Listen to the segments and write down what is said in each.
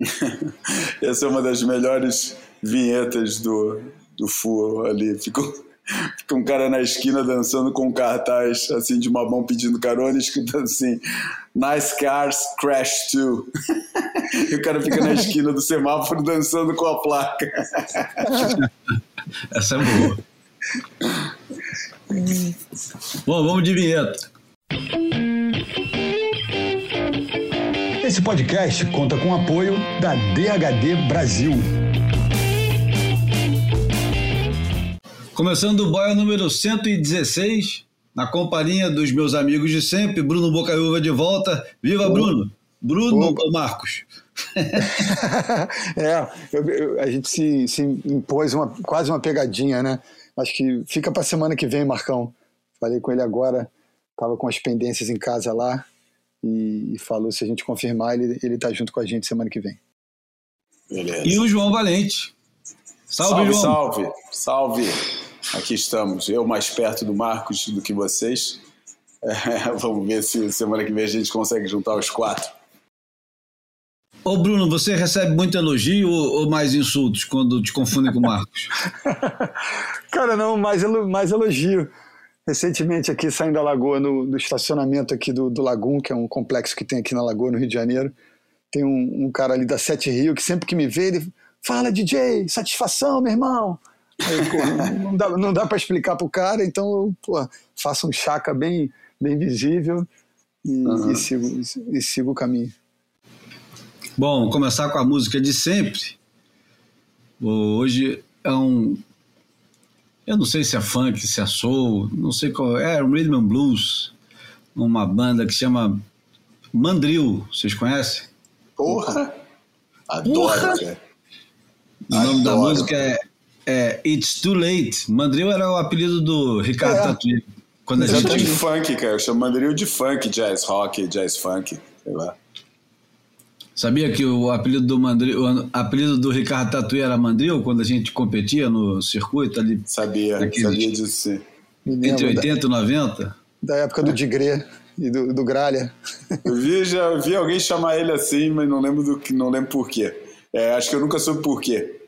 Essa é uma das melhores vinhetas do, do Fu ali. Ficou, fica um cara na esquina dançando com um cartaz assim de uma mão pedindo carona, escrito assim: Nice cars, crash too. e o cara fica na esquina do semáforo dançando com a placa. Essa é boa. Bom, vamos de vinheta. Esse podcast conta com o apoio da DHD Brasil. Começando o boia número 116, na companhia dos meus amigos de sempre, Bruno Bocaiúva de volta. Viva Bruno! Bruno ou Marcos? é, eu, eu, a gente se, se impôs uma, quase uma pegadinha, né? Acho que fica para semana que vem, Marcão. Falei com ele agora, estava com as pendências em casa lá e, e, falou se a gente confirmar, ele, ele tá junto com a gente semana que vem. Beleza. E o João Valente. Salve, salve João. Salve, salve. Aqui estamos. Eu mais perto do Marcos do que vocês. É, vamos ver se semana que vem a gente consegue juntar os quatro. Ô Bruno, você recebe muito elogio ou, ou mais insultos quando te confundem com o Marcos? Cara, não, mais, mais elogio. Recentemente aqui saindo da Lagoa, no, do estacionamento aqui do, do Lagum, que é um complexo que tem aqui na Lagoa, no Rio de Janeiro, tem um, um cara ali da Sete Rio que sempre que me vê, ele fala, DJ, satisfação, meu irmão. Aí, pô, não, dá, não dá para explicar pro cara, então eu pô, faço um chaca bem, bem visível e, uhum. e, sigo, e sigo o caminho. Bom, começar com a música de sempre. Hoje é um. Eu não sei se é funk, se é soul, não sei qual é. É Rhythm and Blues, uma banda que chama Mandril. Vocês conhecem? Porra! Adoro, Porra. O nome Adoro. da música é, é, It's Too Late. Mandril era o apelido do Ricardo é. Tatuí. Quando a gente... de funk, cara. Eu chamo Mandril de funk, jazz rock, jazz funk, sei lá. Sabia que o apelido do Mandril, o apelido do Ricardo Tatuí era Mandril quando a gente competia no circuito ali? Sabia, sabia disso sim. Entre 80 e 90? Da época do Digré e do, do Gralha. Eu vi, já vi alguém chamar ele assim, mas não lembro do que, não lembro por quê. É, acho que eu nunca soube por quê.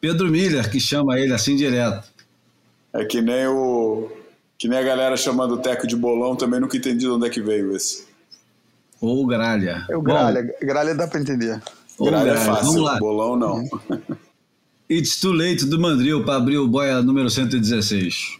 Pedro Miller que chama ele assim direto. É que nem o que nem a galera chamando o Teco de bolão, também nunca entendi de onde é que veio esse. Ou gralha. É o gralha. Bom, gralha dá para entender. Gralha é fácil, Vamos lá. bolão não. It's Too Late do Mandril para abrir o boia número 116.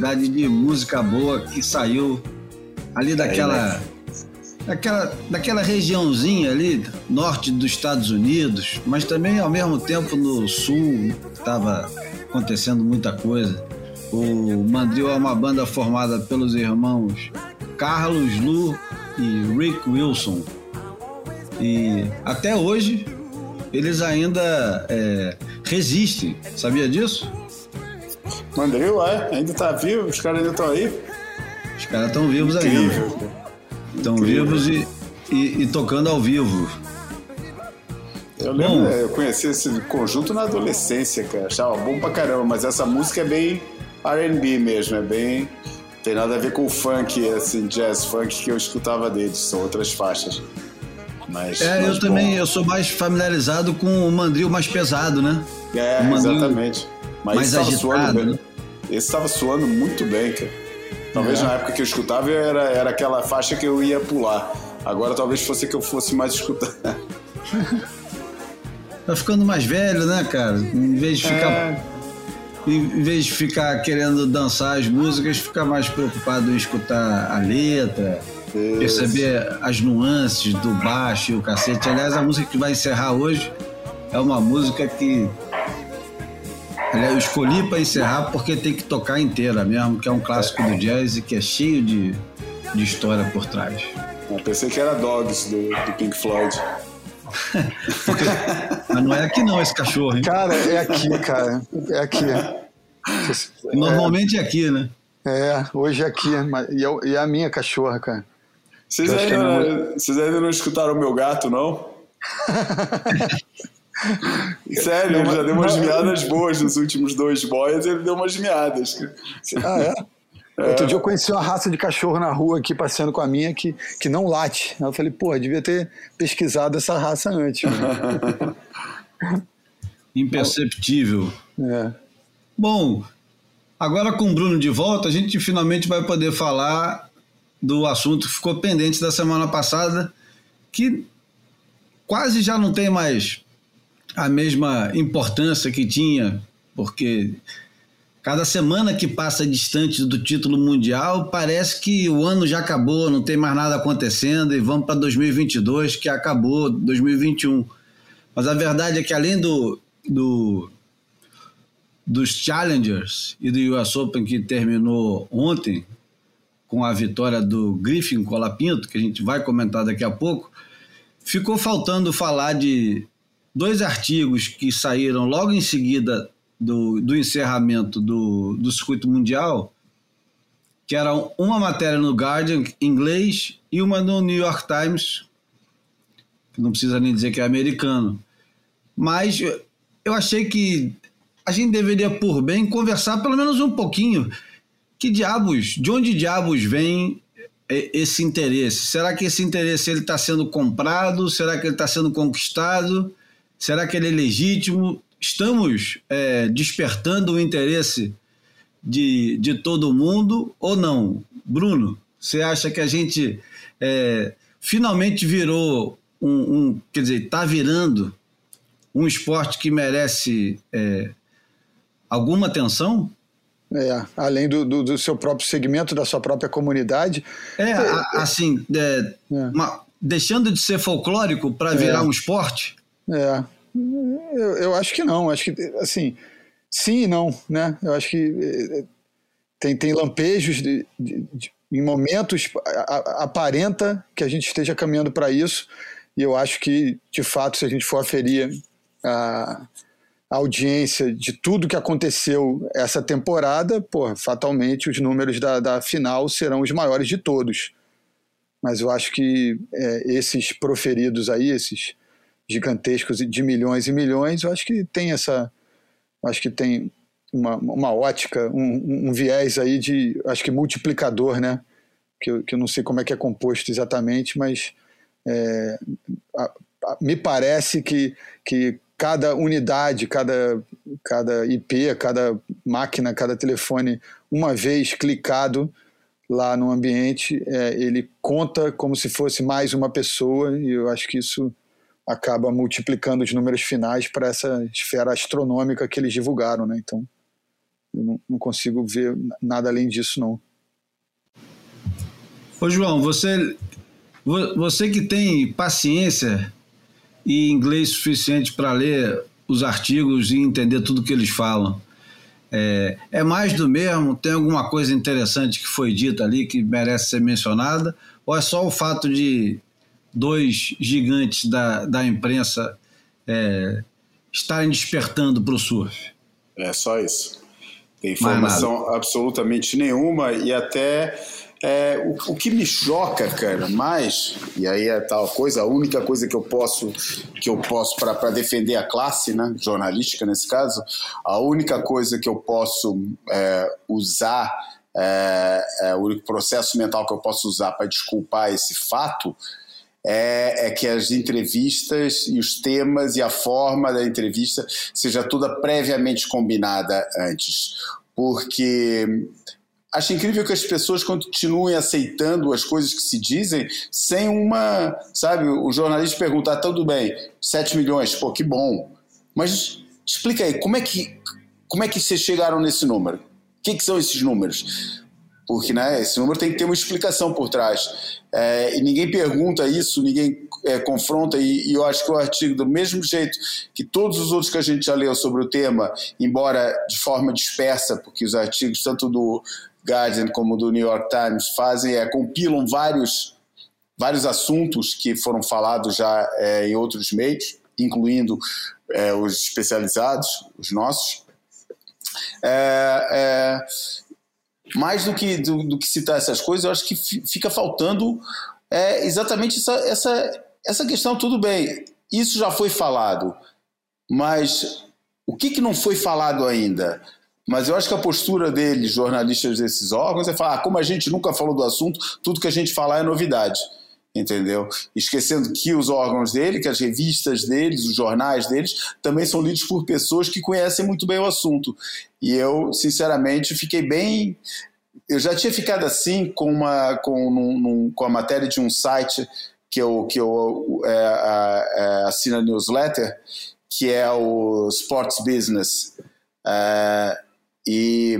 Quantidade de música boa que saiu ali daquela, daquela, daquela regiãozinha ali, norte dos Estados Unidos, mas também ao mesmo tempo no sul estava acontecendo muita coisa. O Mandril é uma banda formada pelos irmãos Carlos Lu e Rick Wilson. E até hoje eles ainda é, resistem. Sabia disso? Mandril, é? Ainda tá vivo? Os caras ainda estão aí? Os caras estão vivos Incrível. ainda. Estão vivos e, e, e, tocando ao vivo. Eu lembro, bom, eu conheci esse conjunto na adolescência, cara. Achava bom pra caramba, mas essa música é bem RB mesmo, é bem. Tem nada a ver com o funk, assim, jazz funk que eu escutava deles, são outras faixas. Mas, é, mas eu bom. também, eu sou mais familiarizado com o mandril mais pesado, né? É, exatamente. Mas mais esse agitado, bem. né? Esse estava suando muito bem, cara. Talvez É. na época que eu escutava era, era aquela faixa que eu ia pular. Agora talvez fosse que eu fosse mais escutar. Tá ficando mais velho, né, cara? Em vez de ficar, É, em vez de ficar querendo dançar as músicas, ficar mais preocupado em escutar a letra, Isso. perceber as nuances do baixo e o cacete. Aliás, a música que vai encerrar hoje é uma música que eu escolhi para encerrar porque tem que tocar inteira mesmo, que é um clássico do jazz e que é cheio de, de história por trás. eu pensei que era Dogs do, do Pink Floyd. Mas não é aqui não esse cachorro, hein? Cara, é aqui, cara. É aqui. Normalmente é aqui, né? É, hoje é aqui. mas- E é, e é a minha cachorra, cara. Vocês ainda, é vocês ainda não escutaram o meu gato, não? Sério, ele já deu umas miadas boas nos últimos dois boys, ele deu umas miadas. Ah, é? Outro dia eu conheci uma raça de cachorro na rua aqui, passeando com a minha, que, que não late. Aí eu falei, porra, devia ter pesquisado essa raça antes. Imperceptível. É. Bom, agora com o Bruno de volta, a gente finalmente vai poder falar do assunto que ficou pendente da semana passada, que quase já não tem mais a mesma importância que tinha, porque cada semana que passa distante do título mundial, parece que o ano já acabou, não tem mais nada acontecendo e vamos para 2022, que acabou 2021. Mas a verdade é que além do, do dos Challengers e do US Open que terminou ontem com a vitória do Griffin Colapinto, que a gente vai comentar daqui a pouco, ficou faltando falar de dois artigos que saíram logo em seguida do, do encerramento do, do circuito mundial, que eram uma matéria no Guardian em inglês e uma no New York Times, que não precisa nem dizer que é americano. Mas eu- achei que a gente deveria, por bem, conversar pelo menos um pouquinho. Que diabos, de onde diabos vem e- esse interesse? Será que esse interesse ele está sendo comprado? Será que ele está sendo conquistado? Será que ele é legítimo? Estamos é, despertando o interesse de, de todo mundo ou não? Bruno, você acha que a gente é, finalmente virou um, um quer dizer, está virando um esporte que merece é, alguma atenção? É, além do, do, do seu próprio segmento, da sua própria comunidade. É, assim, é, uma- deixando de ser folclórico para virar um esporte? É, eu, eu acho que não. Acho que, assim, sim e não, né? Eu acho que eh, tem, tem lampejos de, de- de- em momentos aparenta que a gente esteja caminhando para isso e eu acho que de fato se a gente for aferir a, a audiência de tudo que aconteceu essa temporada, pô, fatalmente os números da, da final serão os maiores de todos. Mas eu acho que é, esses proferidos aí, esses gigantescos de milhões e milhões, eu acho que tem essa, acho que tem uma, uma ótica, um, um viés aí de, acho que multiplicador, né? Que eu, que eu não sei como é que é composto exatamente, mas é, a- a- me parece que, que cada unidade, cada, cada IP, cada máquina, cada telefone, uma vez clicado lá no ambiente, é, ele conta como se fosse mais uma pessoa, e eu acho que isso acaba multiplicando os números finais para essa esfera astronômica que eles divulgaram, né? Então, eu não, não consigo ver nada além disso, não. Ô João, você, vo- você que tem paciência e inglês suficiente para ler os artigos e entender tudo que eles falam, é, é mais do mesmo? Tem alguma coisa interessante que foi dita ali que merece ser mencionada? Ou é só o fato de dois gigantes da, da imprensa é, estarem despertando para o surf. É só isso. Tem informação absolutamente nenhuma e até é, o, o, que me choca, cara, mais, e aí é tal coisa, a única coisa que eu posso, que eu posso para defender a classe, né, jornalística nesse caso, a única coisa que eu posso é, usar, é, é, o único processo mental que eu posso usar para desculpar esse fato é, é, que as entrevistas e os temas e a forma da entrevista seja toda previamente combinada antes. Porque acho incrível que as pessoas continuem aceitando as coisas que se dizem sem uma. Sabe, o jornalista perguntar, ah, tudo bem, 7 milhões, pô, que bom. Mas explica aí, como é que, como é que vocês chegaram nesse número? O que, que são esses números? Porque né, esse número tem que ter uma explicação por trás. É, e ninguém pergunta isso, ninguém é, confronta, e, e, eu acho que o artigo, do mesmo jeito que todos os outros que a gente já leu sobre o tema, embora de forma dispersa, porque os artigos, tanto do Guardian como do New York Times fazem é compilam vários vários assuntos que foram falados já é, em outros meios, incluindo é, os especializados, os nossos. É, é, mais do que, do, do, que citar essas coisas, eu acho que fica faltando é, exatamente essa, essa, essa questão. Tudo bem, isso já foi falado, mas o que, que não foi falado ainda? Mas eu acho que a postura deles, jornalistas desses órgãos, é falar: ah, como a gente nunca falou do assunto, tudo que a gente falar é novidade. Entendeu? Esquecendo que os órgãos dele, que as revistas deles, os jornais deles, também são lidos por pessoas que conhecem muito bem o assunto. E eu, sinceramente, fiquei bem. Eu já tinha ficado assim com, uma, com, num, num, com a matéria de um site que eu, que eu é, é, assino a newsletter, que é o Sports Business. É, e,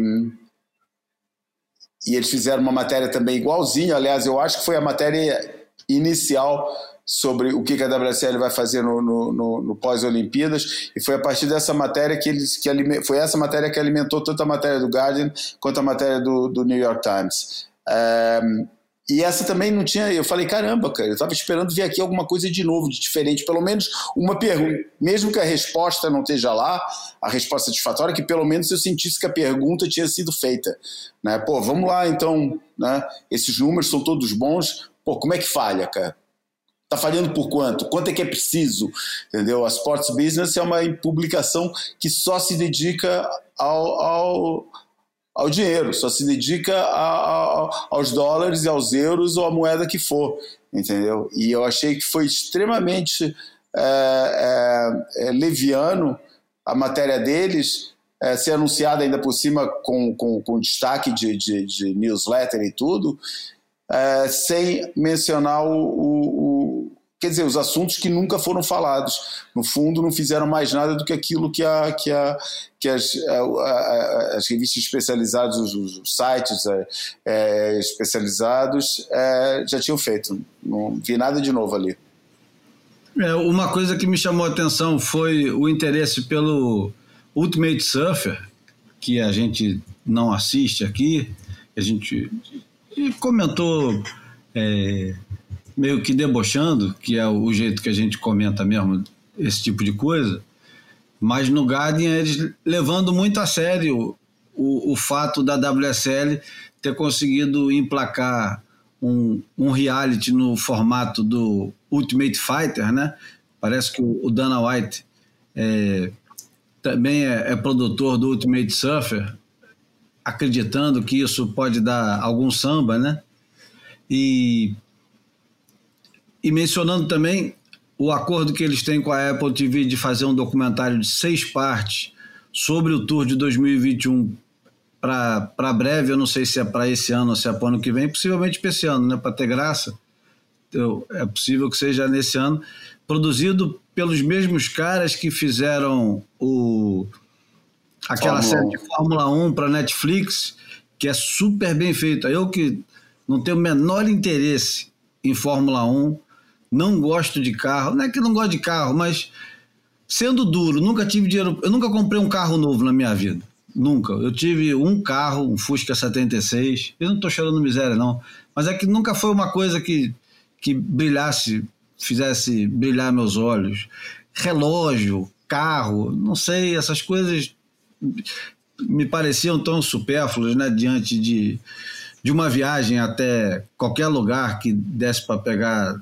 e eles fizeram uma matéria também igualzinha. Aliás, eu acho que foi a matéria inicial sobre o que a WSL vai fazer no, no, no, no pós-Olimpíadas e foi a partir dessa matéria que eles que foi essa matéria que alimentou tanto a matéria do Guardian quanto a matéria do, do New York Times. Um, e essa também não tinha. Eu falei, caramba, cara, eu estava esperando ver aqui alguma coisa de novo, de diferente, pelo menos uma pergunta. Mesmo que a resposta não esteja lá, a resposta satisfatória, que pelo menos eu sentisse que a pergunta tinha sido feita. Né? Pô, vamos lá então, né? Esses números são todos bons. Pô, como é que falha, cara? Tá falhando por quanto? Quanto é que é preciso? Entendeu? A Sports Business é uma publicação que só se dedica ao, ao ao dinheiro, só se dedica a, a, aos dólares e aos euros ou a moeda que for, entendeu? E eu achei que foi extremamente é, é, é, leviano a matéria deles é, ser anunciada ainda por cima com, com, com destaque de, de, de, newsletter e tudo, é, sem mencionar o, o quer dizer, os assuntos que nunca foram falados. No fundo, não fizeram mais nada do que aquilo que, a, que, a, que as, a, as revistas especializadas, os, os sites é, é, especializados é, já tinham feito. Não vi nada de novo ali. É, uma coisa que me chamou a atenção foi o interesse pelo Ultimate Surfer, que a gente não assiste aqui, a gente comentou é, meio que debochando, que é o jeito que a gente comenta mesmo esse tipo de coisa, mas no Guardian eles levando muito a sério o, o fato da WSL ter conseguido emplacar um, um reality no formato do Ultimate Fighter, né? Parece que o, o Dana White é, também é, é produtor do Ultimate Surfer, acreditando que isso pode dar algum samba, né? E e mencionando também o acordo que eles têm com a Apple TV de fazer um documentário de seis partes sobre o Tour de 2021 para breve, eu não sei se é para esse ano ou se é para o ano que vem, possivelmente para esse ano, né, para ter graça. Então, é possível que seja nesse ano, produzido pelos mesmos caras que fizeram o aquela Fórmula série de Fórmula 1 para Netflix, que é super bem feita. Eu que não tenho o menor interesse em Fórmula 1, não gosto de carro, não é que não gosto de carro, mas sendo duro, nunca tive dinheiro, eu nunca comprei um carro novo na minha vida. Nunca. Eu tive um carro, um Fusca 76. Eu não estou chorando miséria, não. Mas é que nunca foi uma coisa que, que brilhasse fizesse brilhar meus olhos. Relógio, carro, não sei, essas coisas me pareciam tão supérfluas, né, diante de, de uma viagem até qualquer lugar que desse para pegar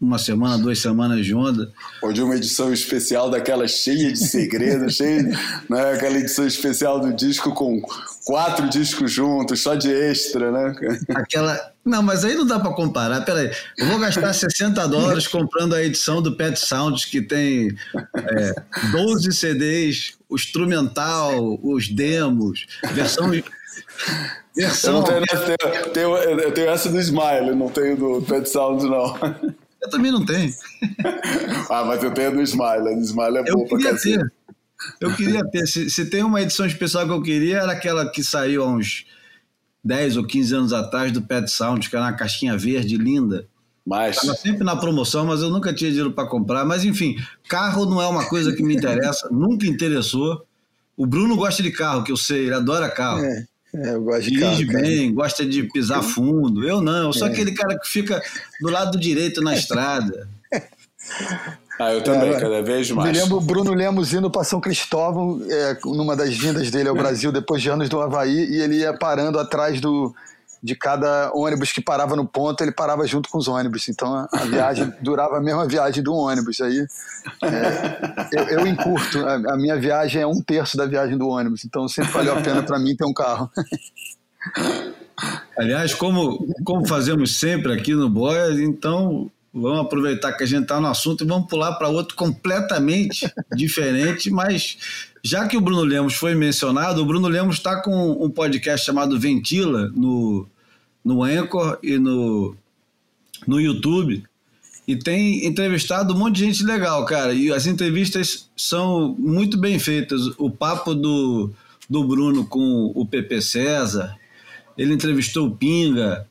uma semana, duas semanas de onda. Ou de uma edição especial daquela cheia de segredos, cheia, né? aquela edição especial do disco com quatro discos juntos, só de extra, né? Aquela. Não, mas aí não dá para comparar. Peraí, eu vou gastar 60 dólares comprando a edição do Pet Sounds, que tem é, 12 CDs, o instrumental, os demos, versão. Versão... Eu, tenho, eu, tenho, eu tenho essa do Smile, não tenho do Pet Sounds, não. Eu também não tenho. ah, mas eu tenho a do Smile. A do Smile é eu boa pra cacete. Ter. Eu queria ter. Se, se, tem uma edição especial que eu queria, era aquela que saiu há uns 10 ou 15 anos atrás do Pet Sound, que era uma caixinha verde linda. Mas... Estava sempre na promoção, mas eu nunca tinha dinheiro para comprar. Mas enfim, carro não é uma coisa que me interessa, nunca interessou. O Bruno gosta de carro, que eu sei, ele adora carro. É. É, eu gosto Dirige de carro, bem, gosta de pisar fundo. Eu não, eu sou é. aquele cara que fica do lado direito na estrada. Ah, eu também, é, cada vez mais. Me lembro o Bruno Lemos indo para São Cristóvão, é, numa das vindas dele ao Brasil, depois de anos do Havaí, e ele ia parando atrás do, de cada ônibus que parava no ponto, ele parava junto com os ônibus. Então a, viagem durava a mesma viagem do ônibus. Aí é, eu, eu, encurto, a, a, minha viagem é um terço da viagem do ônibus. Então sempre valeu a pena para mim ter um carro. Aliás, como, como fazemos sempre aqui no Boia, então vamos aproveitar que a gente está no assunto e vamos pular para outro completamente diferente, mas já que o Bruno Lemos foi mencionado, o Bruno Lemos está com um podcast chamado Ventila no, no Anchor e no, no YouTube e tem entrevistado um monte de gente legal, cara. E as entrevistas são muito bem feitas. O papo do, do Bruno com o PP César, ele entrevistou o Pinga,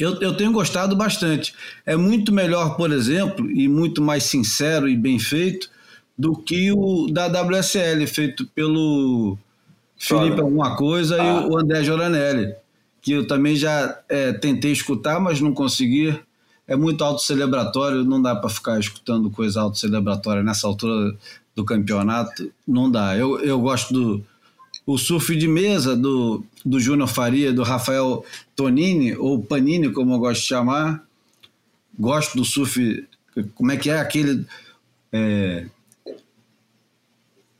eu, eu tenho gostado bastante. É muito melhor, por exemplo, e muito mais sincero e bem feito do que o da WSL, feito pelo Felipe Alguma Coisa ah. e o André Joranelli, que eu também já é, tentei escutar, mas não consegui. É muito autocelebratório, não dá para ficar escutando coisa autocelebratória nessa altura do campeonato, não dá. Eu, eu gosto do o surf de mesa do, do Júnior Faria, do Rafael Tonini, ou Panini, como eu gosto de chamar. Gosto do surf. Como é que é aquele. É,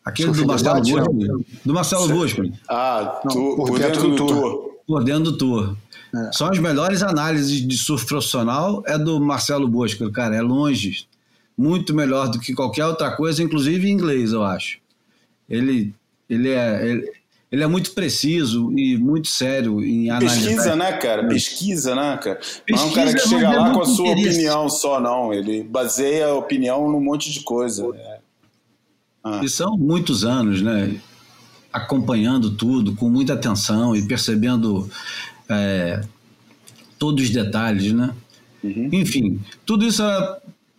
aquele surf do Marcelo Busco. Do Marcelo Busco. Ah, tu, por, por, dentro, dentro do, do tour. Dentro do tour. É. São as melhores análises de surf profissional é do Marcelo Bosco, cara, é longe, muito melhor do que qualquer outra coisa, inclusive em inglês, eu acho. Ele ele é, ele, ele é muito preciso e muito sério em análise. Pesquisa, né, cara? Pesquisa, né, cara? Pesquisa, não é um cara que chega lá com a sua interesse. opinião só, não. Ele baseia a opinião num monte de coisa. É. Ah. E são muitos anos, né? Acompanhando tudo com muita atenção e percebendo é, todos os detalhes, né? Uhum. Enfim, tudo isso é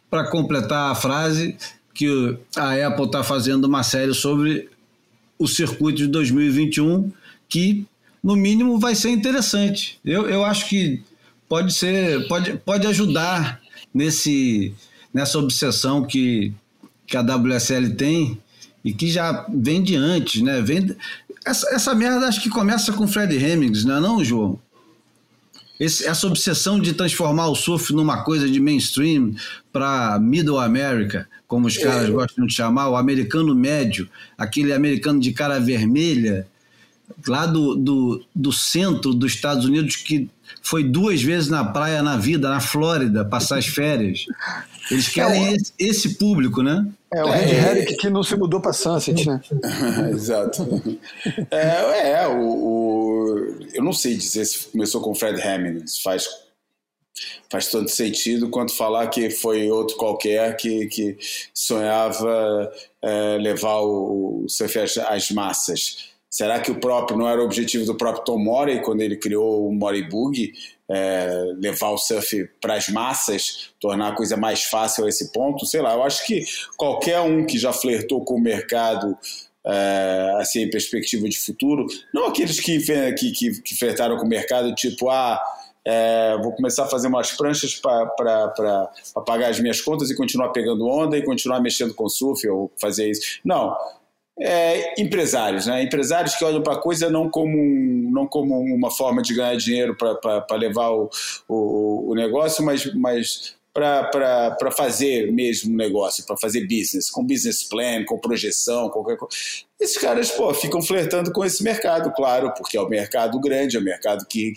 para completar a frase que a Apple está fazendo uma série sobre o circuito de 2021, que no mínimo vai ser interessante. Eu, eu acho que pode ser, pode, pode ajudar nesse, nessa obsessão que, que a WSL tem e que já vem de antes, né? Vem, essa, essa merda acho que começa com Fred Hemmings, não é não, João? Esse, essa obsessão de transformar o surf numa coisa de mainstream para Middle America, como os caras é. gostam de chamar, o americano médio, aquele americano de cara vermelha, lá do, do, do centro dos Estados Unidos, que foi duas vezes na praia na vida, na Flórida, passar as férias. Eles querem é, esse, esse, público, né? É, o Red é, Herrick que não se mudou para Sunset, né? Exato. É, é o, o, eu não sei dizer se começou com o Fred Hamilton, faz faz tanto sentido quanto falar que foi outro qualquer que, que sonhava é, levar o, o surf às, às, massas. Será que o próprio não era o objetivo do próprio Tom Morey quando ele criou o Morey Bug? É, levar o surf para as massas, tornar a coisa mais fácil a esse ponto? Sei lá, eu acho que qualquer um que já flertou com o mercado é, assim, em perspectiva de futuro, não aqueles que, que, que, que flertaram com o mercado, tipo, ah, é, vou começar a fazer umas pranchas para pagar as minhas contas e continuar pegando onda e continuar mexendo com surf ou fazer isso. Não, é, empresários, né? Empresários que olham para a coisa não como, um, não como uma forma de ganhar dinheiro para levar o, o, o, negócio, mas, mas para fazer mesmo negócio, para fazer business, com business plan, com projeção, qualquer coisa. Esses caras, pô, ficam flertando com esse mercado, claro, porque é o um mercado grande, é um mercado que,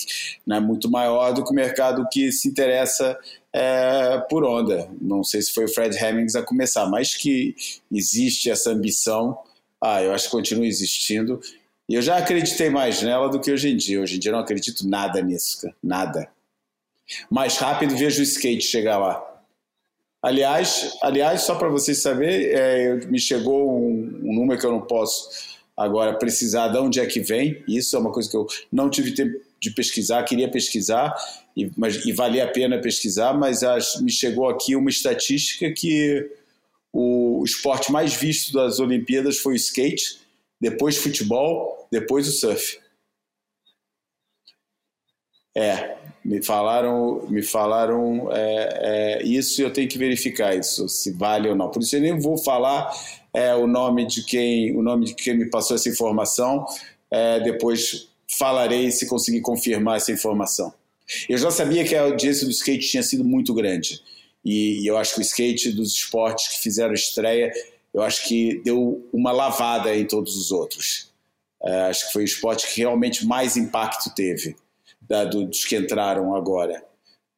é muito maior do que o mercado que se interessa é, por onda. Não sei se foi o Fred Hemmings a começar, mas que existe essa ambição, ah, eu acho que continua existindo. E eu já acreditei mais nela do que hoje em dia. Hoje em dia eu não acredito nada nisso, cara. nada mais rápido, vejo o skate chegar lá. Aliás, aliás só para vocês saberem, é, me chegou um, um, número que eu não posso agora precisar de onde é que vem. Isso é uma coisa que eu não tive tempo de pesquisar, queria pesquisar, e, mas, e valia a pena pesquisar, mas as, me chegou aqui uma estatística que o esporte mais visto das Olimpíadas foi o skate, depois futebol, depois o surf. É, me falaram, me falaram é, é, isso e eu tenho que verificar isso, se vale ou não. Por isso eu nem vou falar é, o nome de quem, o nome de quem me passou essa informação. É, depois falarei se conseguir confirmar essa informação. Eu já sabia que a audiência do skate tinha sido muito grande e, e eu acho que o skate dos esportes que fizeram estreia, eu acho que deu uma lavada em todos os outros. É, acho que foi o esporte que realmente mais impacto teve da, dos que entraram agora.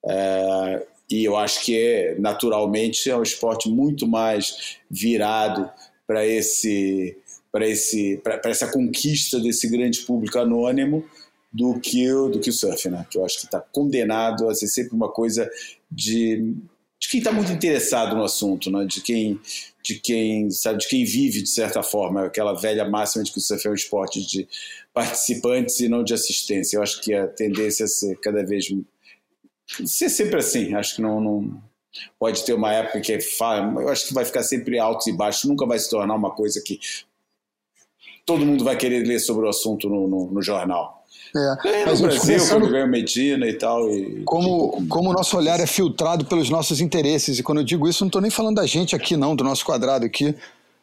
É, e eu acho que é, naturalmente é um esporte muito mais virado para esse para esse para essa conquista desse grande público anônimo do que o do que o surf, né? Que eu acho que está condenado a ser sempre uma coisa de de quem está muito interessado no assunto, né? De quem de quem sabe de quem vive de certa forma aquela velha máxima de que o surf é um esporte de participantes e não de assistência. Eu acho que a tendência é ser cada vez ser sempre assim. Acho que não, não pode ter uma época que é eu acho que vai ficar sempre altos e baixos. Nunca vai se tornar uma coisa que todo mundo vai querer ler sobre o assunto no, no, no jornal. É, mas no Brasil, começando... quando ganha Medina e tal. E, como, tipo, como o nosso olhar é filtrado pelos nossos interesses, e quando eu digo isso, não estou nem falando da gente aqui, não, do nosso quadrado aqui.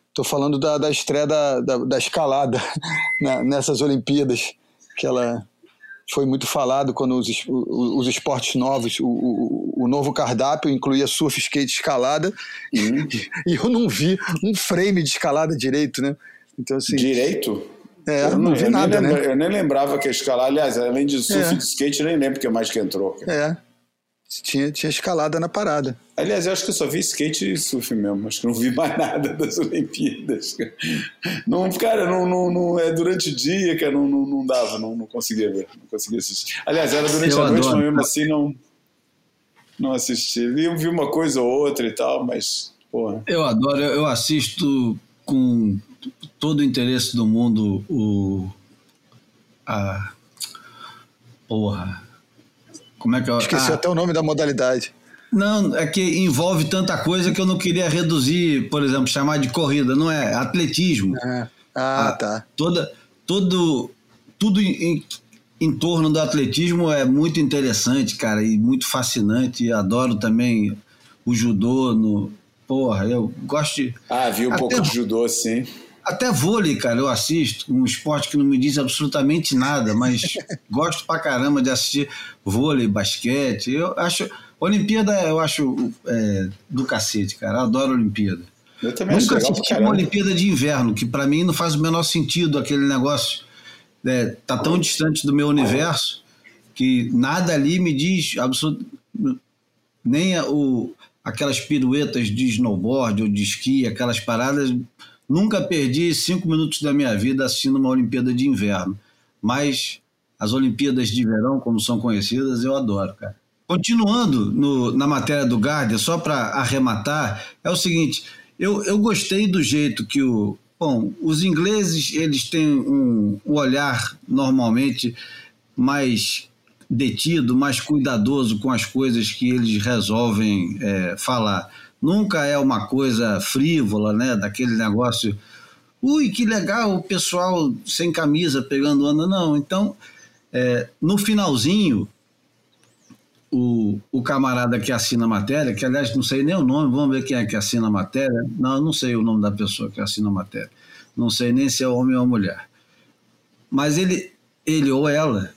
Estou falando da, da estreia da, da, da escalada nessas Olimpíadas, que ela foi muito falado quando os, os esportes novos, o, o, o, novo cardápio incluía surf, skate, escalada, uhum. e, e eu não vi um frame de escalada direito, né? Então, assim, direito? É, eu não, vi eu nada, né? Eu nem lembrava que a escalar, aliás, além de surf é. e de skate, eu nem lembro que mais que entrou. É, tinha, tinha escalada na parada. Aliás, eu acho que eu só vi skate e surf mesmo. Acho que não vi mais nada das Olimpíadas. Não, cara, não, não, não é durante o dia, que não, não, não dava, não, não conseguia ver, não conseguia assistir. Aliás, era durante eu a noite, mas mesmo assim não, não assisti. Eu vi uma coisa ou outra e tal, mas, porra. Eu adoro, eu assisto com todo o interesse do mundo o. A, porra como é que eu... Esqueci ah, até o nome da modalidade. Não, é que envolve tanta coisa que eu não queria reduzir, por exemplo, chamar de corrida, não é? Atletismo. É. Ah, tá. Toda, todo, tudo em, em torno do atletismo é muito interessante, cara, e muito fascinante. Adoro também o judô. No, porra, eu gosto de. Ah, vi um pouco de judô, sim. Até vôlei, cara, eu assisto, um esporte que não me diz absolutamente nada, mas gosto pra caramba de assistir vôlei, basquete. Eu acho. Olimpíada eu acho é, do cacete, cara. Eu adoro Olimpíada. Eu também Nunca assisti uma Olimpíada de inverno, que para mim não faz o menor sentido aquele negócio. É, tá tão distante do meu universo que nada ali me diz absolutamente. Nem a, o, aquelas piruetas de snowboard ou de esqui, aquelas paradas Nunca perdi cinco minutos da minha vida assistindo uma Olimpíada de Inverno, mas as Olimpíadas de Verão, como são conhecidas, eu adoro, cara. Continuando no, na matéria do Guardia, só para arrematar, é o seguinte: eu, eu gostei do jeito que o. Bom, os ingleses eles têm um, um olhar normalmente mais detido, mais cuidadoso com as coisas que eles resolvem é, falar nunca é uma coisa frívola, né? Daquele negócio, ui, que legal o pessoal sem camisa pegando onda, não. Então, é, no finalzinho, o, o camarada que assina a matéria, que aliás não sei nem o nome, vamos ver quem é que assina a matéria. Não, não sei o nome da pessoa que assina a matéria. Não sei nem se é homem ou mulher. Mas ele, ele ou ela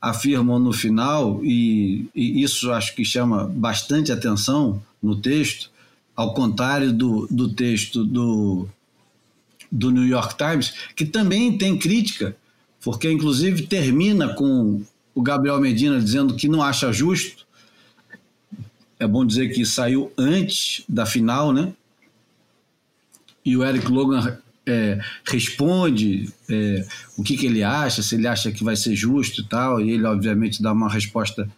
afirmam no final, e, e isso acho que chama bastante atenção no texto, ao contrário do, do texto do, do New York Times, que também tem crítica, porque inclusive termina com o Gabriel Medina dizendo que não acha justo. É bom dizer que saiu antes da final, né? E o Eric Logan é, responde é, o que, que ele acha, se ele acha que vai ser justo e tal, e ele obviamente dá uma resposta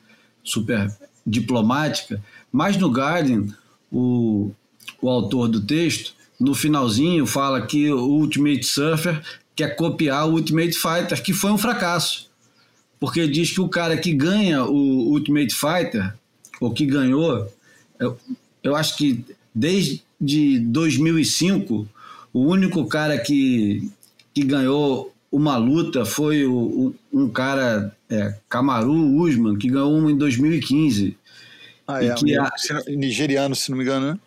super diplomática. Mas no Guardian, o, o autor do texto, no finalzinho, fala que o Ultimate Surfer quer copiar o Ultimate Fighter, que foi um fracasso. Porque diz que o cara que ganha o Ultimate Fighter, ou que ganhou, eu, eu acho que desde 2005 o único cara que, que ganhou uma luta foi o, um cara, é, Kamaru Usman, que ganhou uma em 2015. Ah, é, que a... nigeriano, se não me engano, né?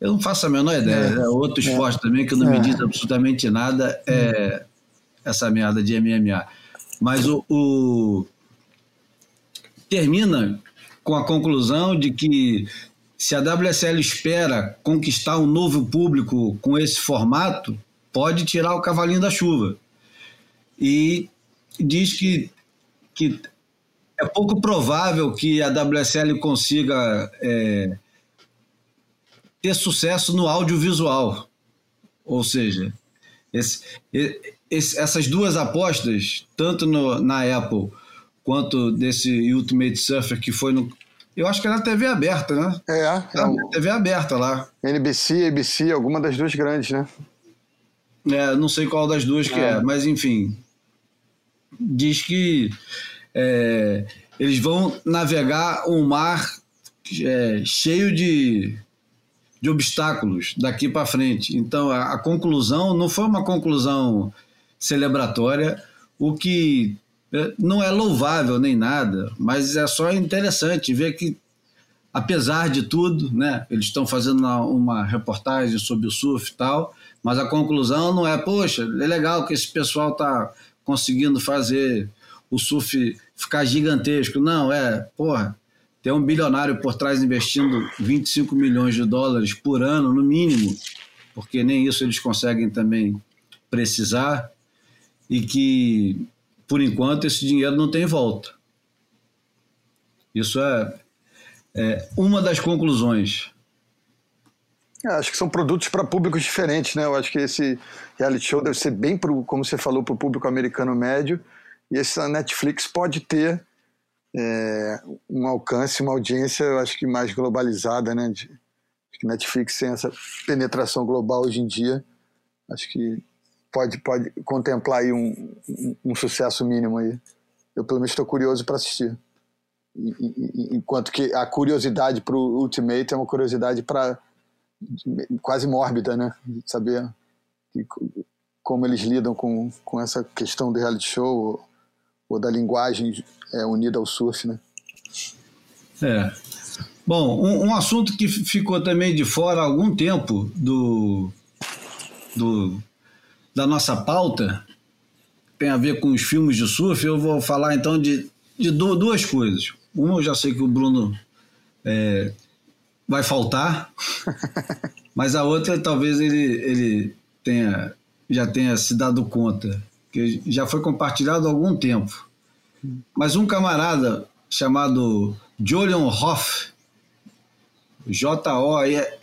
Eu não faço a menor ideia. É, é outro é. esporte também que não me é. diz absolutamente nada, é hum. essa merda de MMA. Mas o, o, termina com a conclusão de que se a WSL espera conquistar um novo público com esse formato, pode tirar o cavalinho da chuva. E diz que, que é pouco provável que a WSL consiga é, ter sucesso no audiovisual. Ou seja, esse, esse, essas duas apostas, tanto no, na Apple quanto desse Ultimate Surfer que foi no, eu acho que é na TV aberta, né? É, é. é um... TV aberta lá. NBC, ABC, alguma das duas grandes, né? É, não sei qual das duas que é, é mas enfim. Diz que é, eles vão navegar um mar é, cheio de, de obstáculos daqui para frente. Então a, a conclusão não foi uma conclusão celebratória, o que é, não é louvável nem nada, mas é só interessante ver que, apesar de tudo, né, eles estão fazendo uma, uma reportagem sobre o surf e tal, mas a conclusão não é, poxa, é legal que esse pessoal está conseguindo fazer o surf ficar gigantesco. Não, é, porra, tem um bilionário por trás investindo 25 milhões de dólares por ano, no mínimo, porque nem isso eles conseguem também precisar, e que por enquanto, esse dinheiro não tem volta. Isso é, é uma das conclusões. É, acho que são produtos para públicos diferentes, né? Eu acho que esse reality show deve ser bem, pro, como você falou, para o público americano médio. E essa Netflix pode ter é, um alcance, uma audiência, eu acho que mais globalizada, né? De, acho que Netflix tem essa penetração global hoje em dia. Acho que pode, pode contemplar aí um, um, um sucesso mínimo aí. Eu pelo menos estou curioso para assistir. Enquanto que a curiosidade para o Ultimate é uma curiosidade para quase mórbida, né? Saber que, como eles lidam com, com essa questão do reality show ou, da linguagem é, unida ao surf, né? É. Bom, um, um, assunto que ficou também de fora há algum tempo do, do da nossa pauta tem a ver com os filmes de surf, eu vou falar então de, de duas coisas. Uma, eu já sei que o Bruno é, vai faltar, mas a outra talvez ele, ele tenha, já tenha se dado conta, que já foi compartilhado há algum tempo. Mas um camarada chamado Julian Hoff, J-O-L-Y-O-N,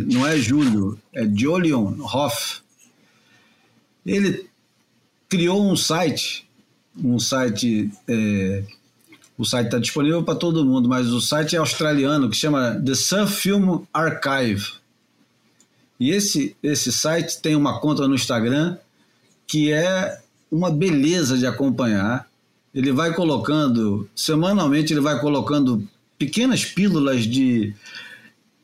não é Júlio, é Jolion Hoff. Ele criou um site, um site, é, o site está disponível para todo mundo, mas o site é australiano que chama The Surf Film Archive. E esse, esse site tem uma conta no Instagram que é uma beleza de acompanhar. Ele vai colocando, semanalmente, ele vai colocando pequenas pílulas de,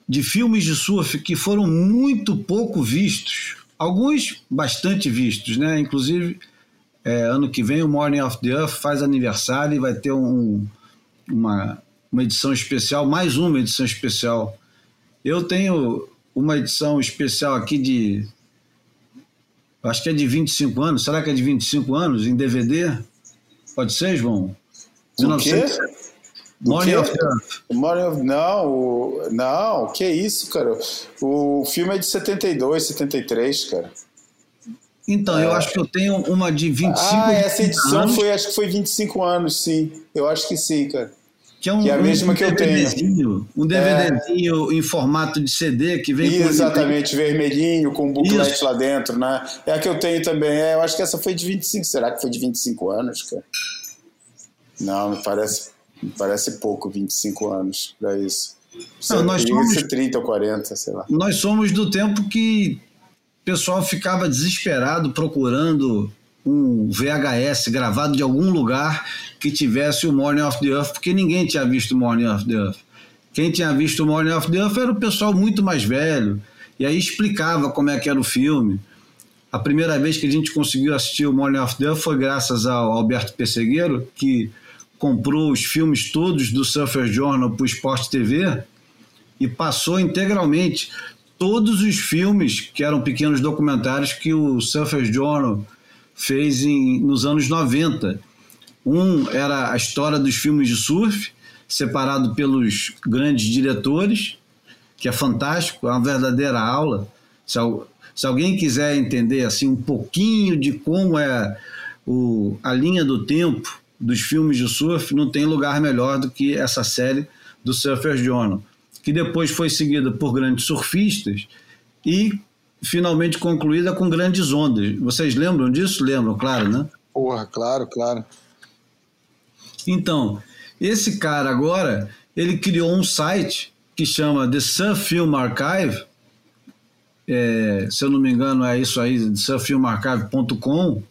de filmes de surf que foram muito pouco vistos, alguns bastante vistos, né? Inclusive, é, ano que vem o Morning of the Earth faz aniversário e vai ter um, uma, uma edição especial, mais uma edição especial. Eu tenho uma edição especial aqui de. Acho que é de 25 anos. Será que é de 25 anos em DVD? Pode ser, João? O quê? Morning of Morning of... Não, o... não, que isso, cara. O filme é de 72, 73, cara. Então, é. eu acho que eu tenho uma de 25 Ah, essa edição anos. foi, acho que foi 25 anos, sim. Eu acho que sim, cara. Que é, um, que é a mesma um que eu tenho. Um DVDzinho é. em formato de CD que vem Exatamente, vermelhinho, com um booklet lá dentro, né? É a que eu tenho também. É, eu acho que essa foi de 25. Será que foi de 25 anos, cara? Não, me parece, me parece pouco, 25 anos para isso. Não, nós somos, 30 ou 40, sei lá. Nós somos do tempo que o pessoal ficava desesperado procurando um VHS gravado de algum lugar que tivesse o Morning of the Earth, porque ninguém tinha visto Morning of the Earth. Quem tinha visto o Morning of the Earth era o pessoal muito mais velho, e aí explicava como é que era o filme. A primeira vez que a gente conseguiu assistir o Morning of the Earth foi graças ao Alberto Pessegueiro, que comprou os filmes todos do Surfer Journal para o Sport TV e passou integralmente todos os filmes que eram pequenos documentários que o Surfer Journal fez em, nos anos 90. Um era a história dos filmes de surf, separado pelos grandes diretores, que é fantástico, é uma verdadeira aula. Se, se alguém quiser entender assim um pouquinho de como é o, a linha do tempo dos filmes de surf, não tem lugar melhor do que essa série do Surfer Journal que depois foi seguida por grandes surfistas e finalmente concluída com grandes ondas. Vocês lembram disso? Lembram, claro, né? Porra, claro, claro. Então, esse cara agora, ele criou um site que chama The Surf Film Archive, é, se eu não me engano é isso aí, surffilmarchive.com,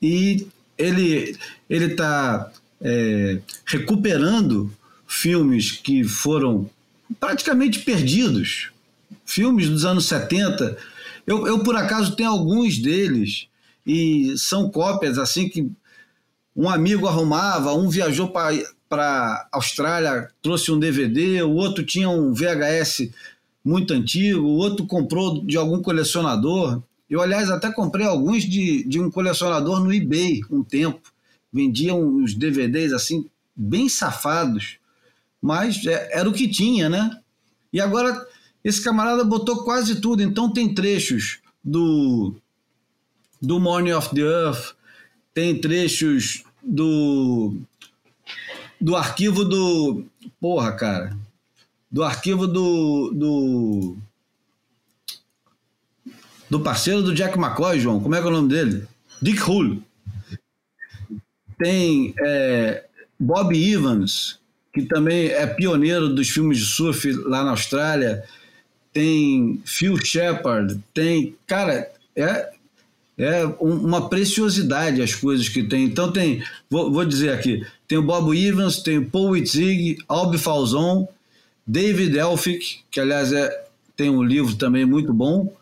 e ele ele está é, recuperando filmes que foram praticamente perdidos. Filmes dos anos 70. Eu, eu, por acaso, tenho alguns deles e são cópias assim que um amigo arrumava, um viajou para Austrália, trouxe um DVD, o outro tinha um VHS muito antigo, o outro comprou de algum colecionador. Eu, aliás, até comprei alguns de, de um colecionador no eBay um tempo. Vendiam os DVDs assim, bem safados mas é, era o que tinha, né? E agora esse camarada botou quase tudo, então tem trechos do do Morning of the Earth, tem trechos do do arquivo do porra, cara, do arquivo do do do parceiro do Jack McCoy, João, como é que é o nome dele? Dick Hull. Tem é, Bob Evans, que também é pioneiro dos filmes de surf lá na Austrália. Tem Phil Shepard, tem. Cara, é, é uma preciosidade as coisas que tem. Então tem, vou, vou dizer aqui, tem o Bob Evans, tem o Paul Witzig, Albi Falzon, David Elphick, que aliás é, tem um livro também muito bom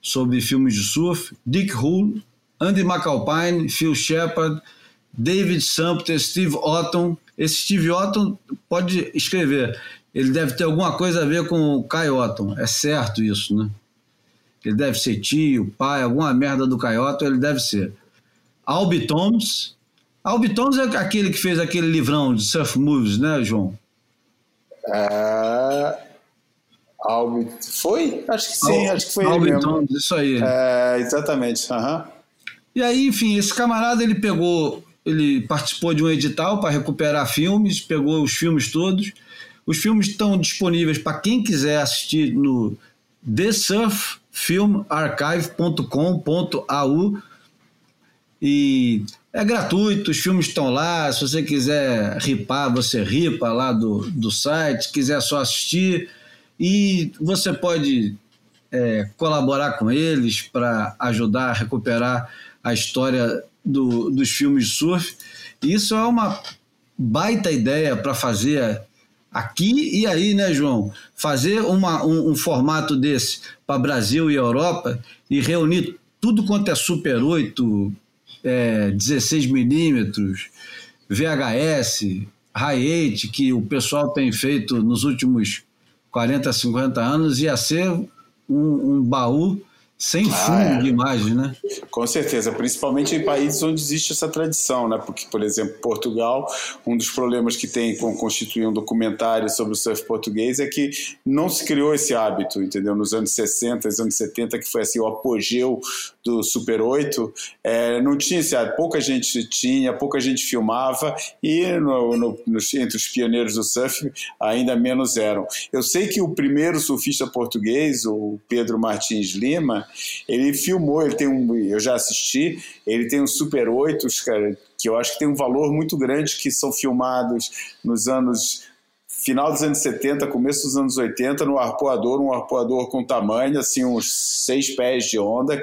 sobre filmes de surf, Dick Hull, Andy McAlpine, Phil Shepard, David Sumpter, Steve Otton, esse Steve Otton pode escrever. Ele deve ter alguma coisa a ver com o Kai Otton. É certo isso, né? Ele deve ser tio, pai, alguma merda do Otton, ele deve ser. Albi Toms. Albi Toms é aquele que fez aquele livrão de surf movies, né, João? É... Albi... Foi? Acho que sim, Al... acho que foi Albi ele mesmo. Toms, isso aí. É, exatamente. Uhum. E aí, enfim, esse camarada ele pegou ele participou de um edital para recuperar filmes, pegou os filmes todos. Os filmes estão disponíveis para quem quiser assistir no thesurffilmarchive.com.au e é gratuito, os filmes estão lá. Se você quiser ripar, você ripa lá do, do site. Se quiser só assistir, e você pode é, colaborar com eles para ajudar a recuperar a história do, dos filmes de surf. Isso é uma baita ideia para fazer aqui e aí, né, João? Fazer uma, um, um formato desse para Brasil e Europa e reunir tudo quanto é Super 8, é, 16 milímetros, VHS, high eight que o pessoal tem feito nos últimos 40, 50 anos ia ser um, um baú sem ah, fundo é. de imagem, né? Com certeza, principalmente em países onde existe essa tradição, né? Porque, por exemplo, Portugal, um dos problemas que tem com constituir um documentário sobre o surf português é que não se criou esse hábito, entendeu? Nos anos 60, anos 70, que foi assim o apogeu do Super 8, é, não tinha esse hábito, pouca gente tinha, pouca gente filmava e no, no, entre os pioneiros do surf ainda menos eram. Eu sei que o primeiro surfista português, o Pedro Martins Lima, ele filmou, ele tem um, eu já assisti, ele tem um Super 8, cara, que eu acho que tem um valor muito grande, que são filmados nos anos final dos anos 70, começo dos anos 80, no arpoador, um arpoador com tamanho, assim, uns seis pés de onda,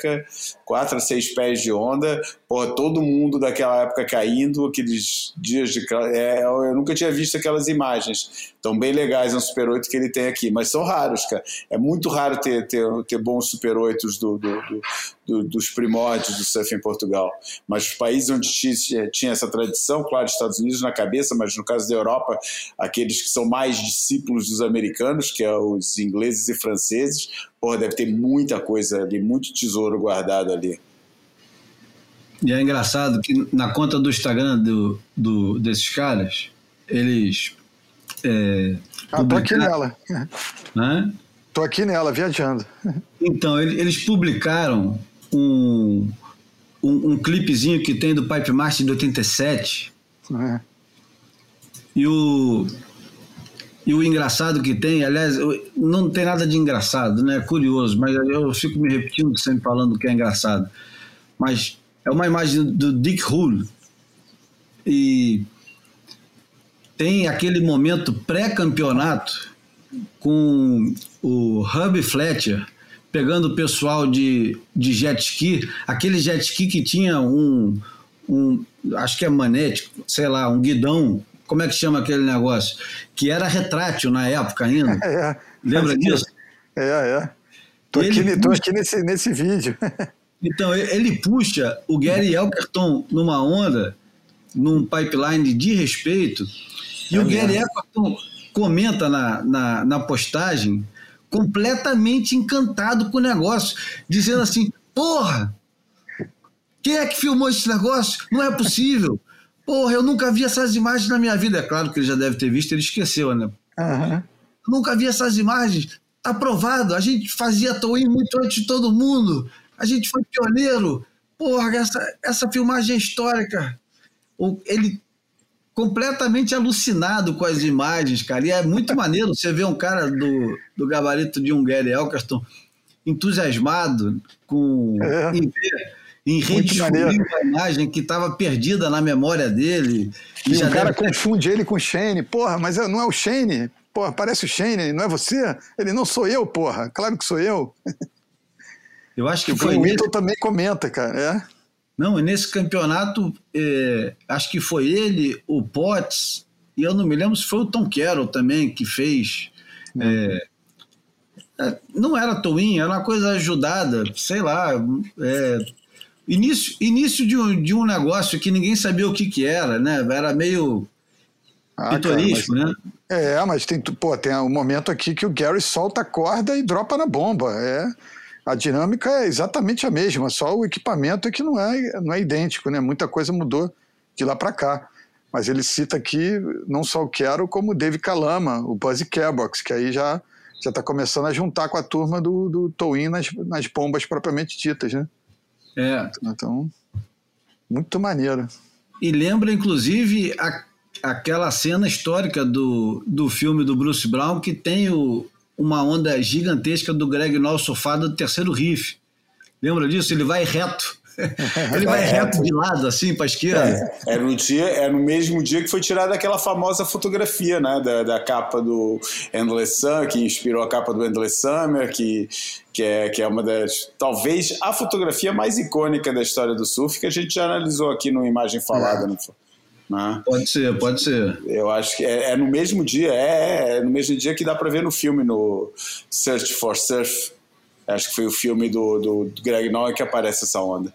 quatro a seis pés de onda, porra, todo mundo daquela época caindo, aqueles dias de. É, eu nunca tinha visto aquelas imagens tão bem legais no Super 8 que ele tem aqui, mas são raros, cara. É muito raro ter, ter, ter bons Super 8 do, do, do, do, dos primórdios do surf em Portugal. Mas os países onde tinha essa tradição, claro, Estados Unidos na cabeça, mas no caso da Europa, aqueles que são mais discípulos dos americanos, que é os ingleses e franceses, porra, deve ter muita coisa ali, muito tesouro guardado ali. E é engraçado que na conta do Instagram do, do desses caras, eles. É, ah, publicaram... tô aqui nela. Hã? Tô aqui nela, viajando. Então, eles publicaram um, um, um clipezinho que tem do Pipe Master de 87. É. E o, e o engraçado que tem, aliás, não tem nada de engraçado, né? É curioso, mas eu fico me repetindo sempre falando que é engraçado. Mas é uma imagem do Dick Hull. E tem aquele momento pré-campeonato com o Hub Fletcher pegando o pessoal de, de jet ski, aquele jet ski que tinha um, um acho que é manete, sei lá, um guidão, como é que chama aquele negócio? Que era retrátil na época ainda. É, Lembra disso? É, é. Tô, aqui, tô aqui nesse, nesse vídeo. Então, ele puxa o Gary Elkerton numa onda, num pipeline de respeito, e é o Gary Elkerton comenta na, na, na postagem completamente encantado com o negócio, dizendo assim: porra, quem é que filmou esse negócio? Não é possível. Porra, eu nunca vi essas imagens na minha vida. É claro que ele já deve ter visto, ele esqueceu, né? Uhum. Nunca vi essas imagens. Tá provado. A gente fazia Toei muito antes de todo mundo. A gente foi pioneiro. Porra, essa, essa filmagem é histórica. Ele completamente alucinado com as imagens, cara. E é muito maneiro você ver um cara do, do gabarito de um Gary Elkerston entusiasmado com é. em ver em redescobrir uma imagem que estava perdida na memória dele. E, e o cara deve... confunde ele com o Shane. Porra, mas não é o Shane. Porra, parece o Shane, não é você? Ele não sou eu, porra. Claro que sou eu. Eu acho que, que foi. O também comenta, cara. É. Não, nesse campeonato, é, acho que foi ele, o Potts, e eu não me lembro se foi o Tom Carroll também que fez. É, é, não era Twin, era uma coisa ajudada, sei lá. É, início início de, um, de um negócio que ninguém sabia o que, que era, né? Era meio ah, pitoresco, né? É, mas tem, pô, tem um momento aqui que o Gary solta a corda e dropa na bomba. É a dinâmica é exatamente a mesma, só o equipamento é que não é, não é idêntico, né? Muita coisa mudou de lá para cá. Mas ele cita aqui não só o Quero, como o Dave Kalama, o Buzzy Carebox, que aí já já está começando a juntar com a turma do, do Towin nas, nas bombas propriamente ditas, né? É. Então, muito maneiro. E lembra, inclusive, a, aquela cena histórica do, do filme do Bruce Brown que tem o, uma onda gigantesca do Greg Noll surfado do terceiro riff. Lembra disso? Ele vai reto. Ele vai reto de lado, assim, para a esquerda. É, é, no dia, é no mesmo dia que foi tirada aquela famosa fotografia, né? Da, da capa do Endless Sun, que inspirou a capa do Endless Summer, que, que, é, que é uma das. Talvez a fotografia mais icônica da história do surf, que a gente já analisou aqui no Imagem Falada, é. né? Né? Pode ser, pode ser. Eu acho que é, é no mesmo dia, é, é, no mesmo dia que dá para ver no filme, no Search for Surf. Acho que foi o filme do, do, do Greg Noll que aparece essa onda.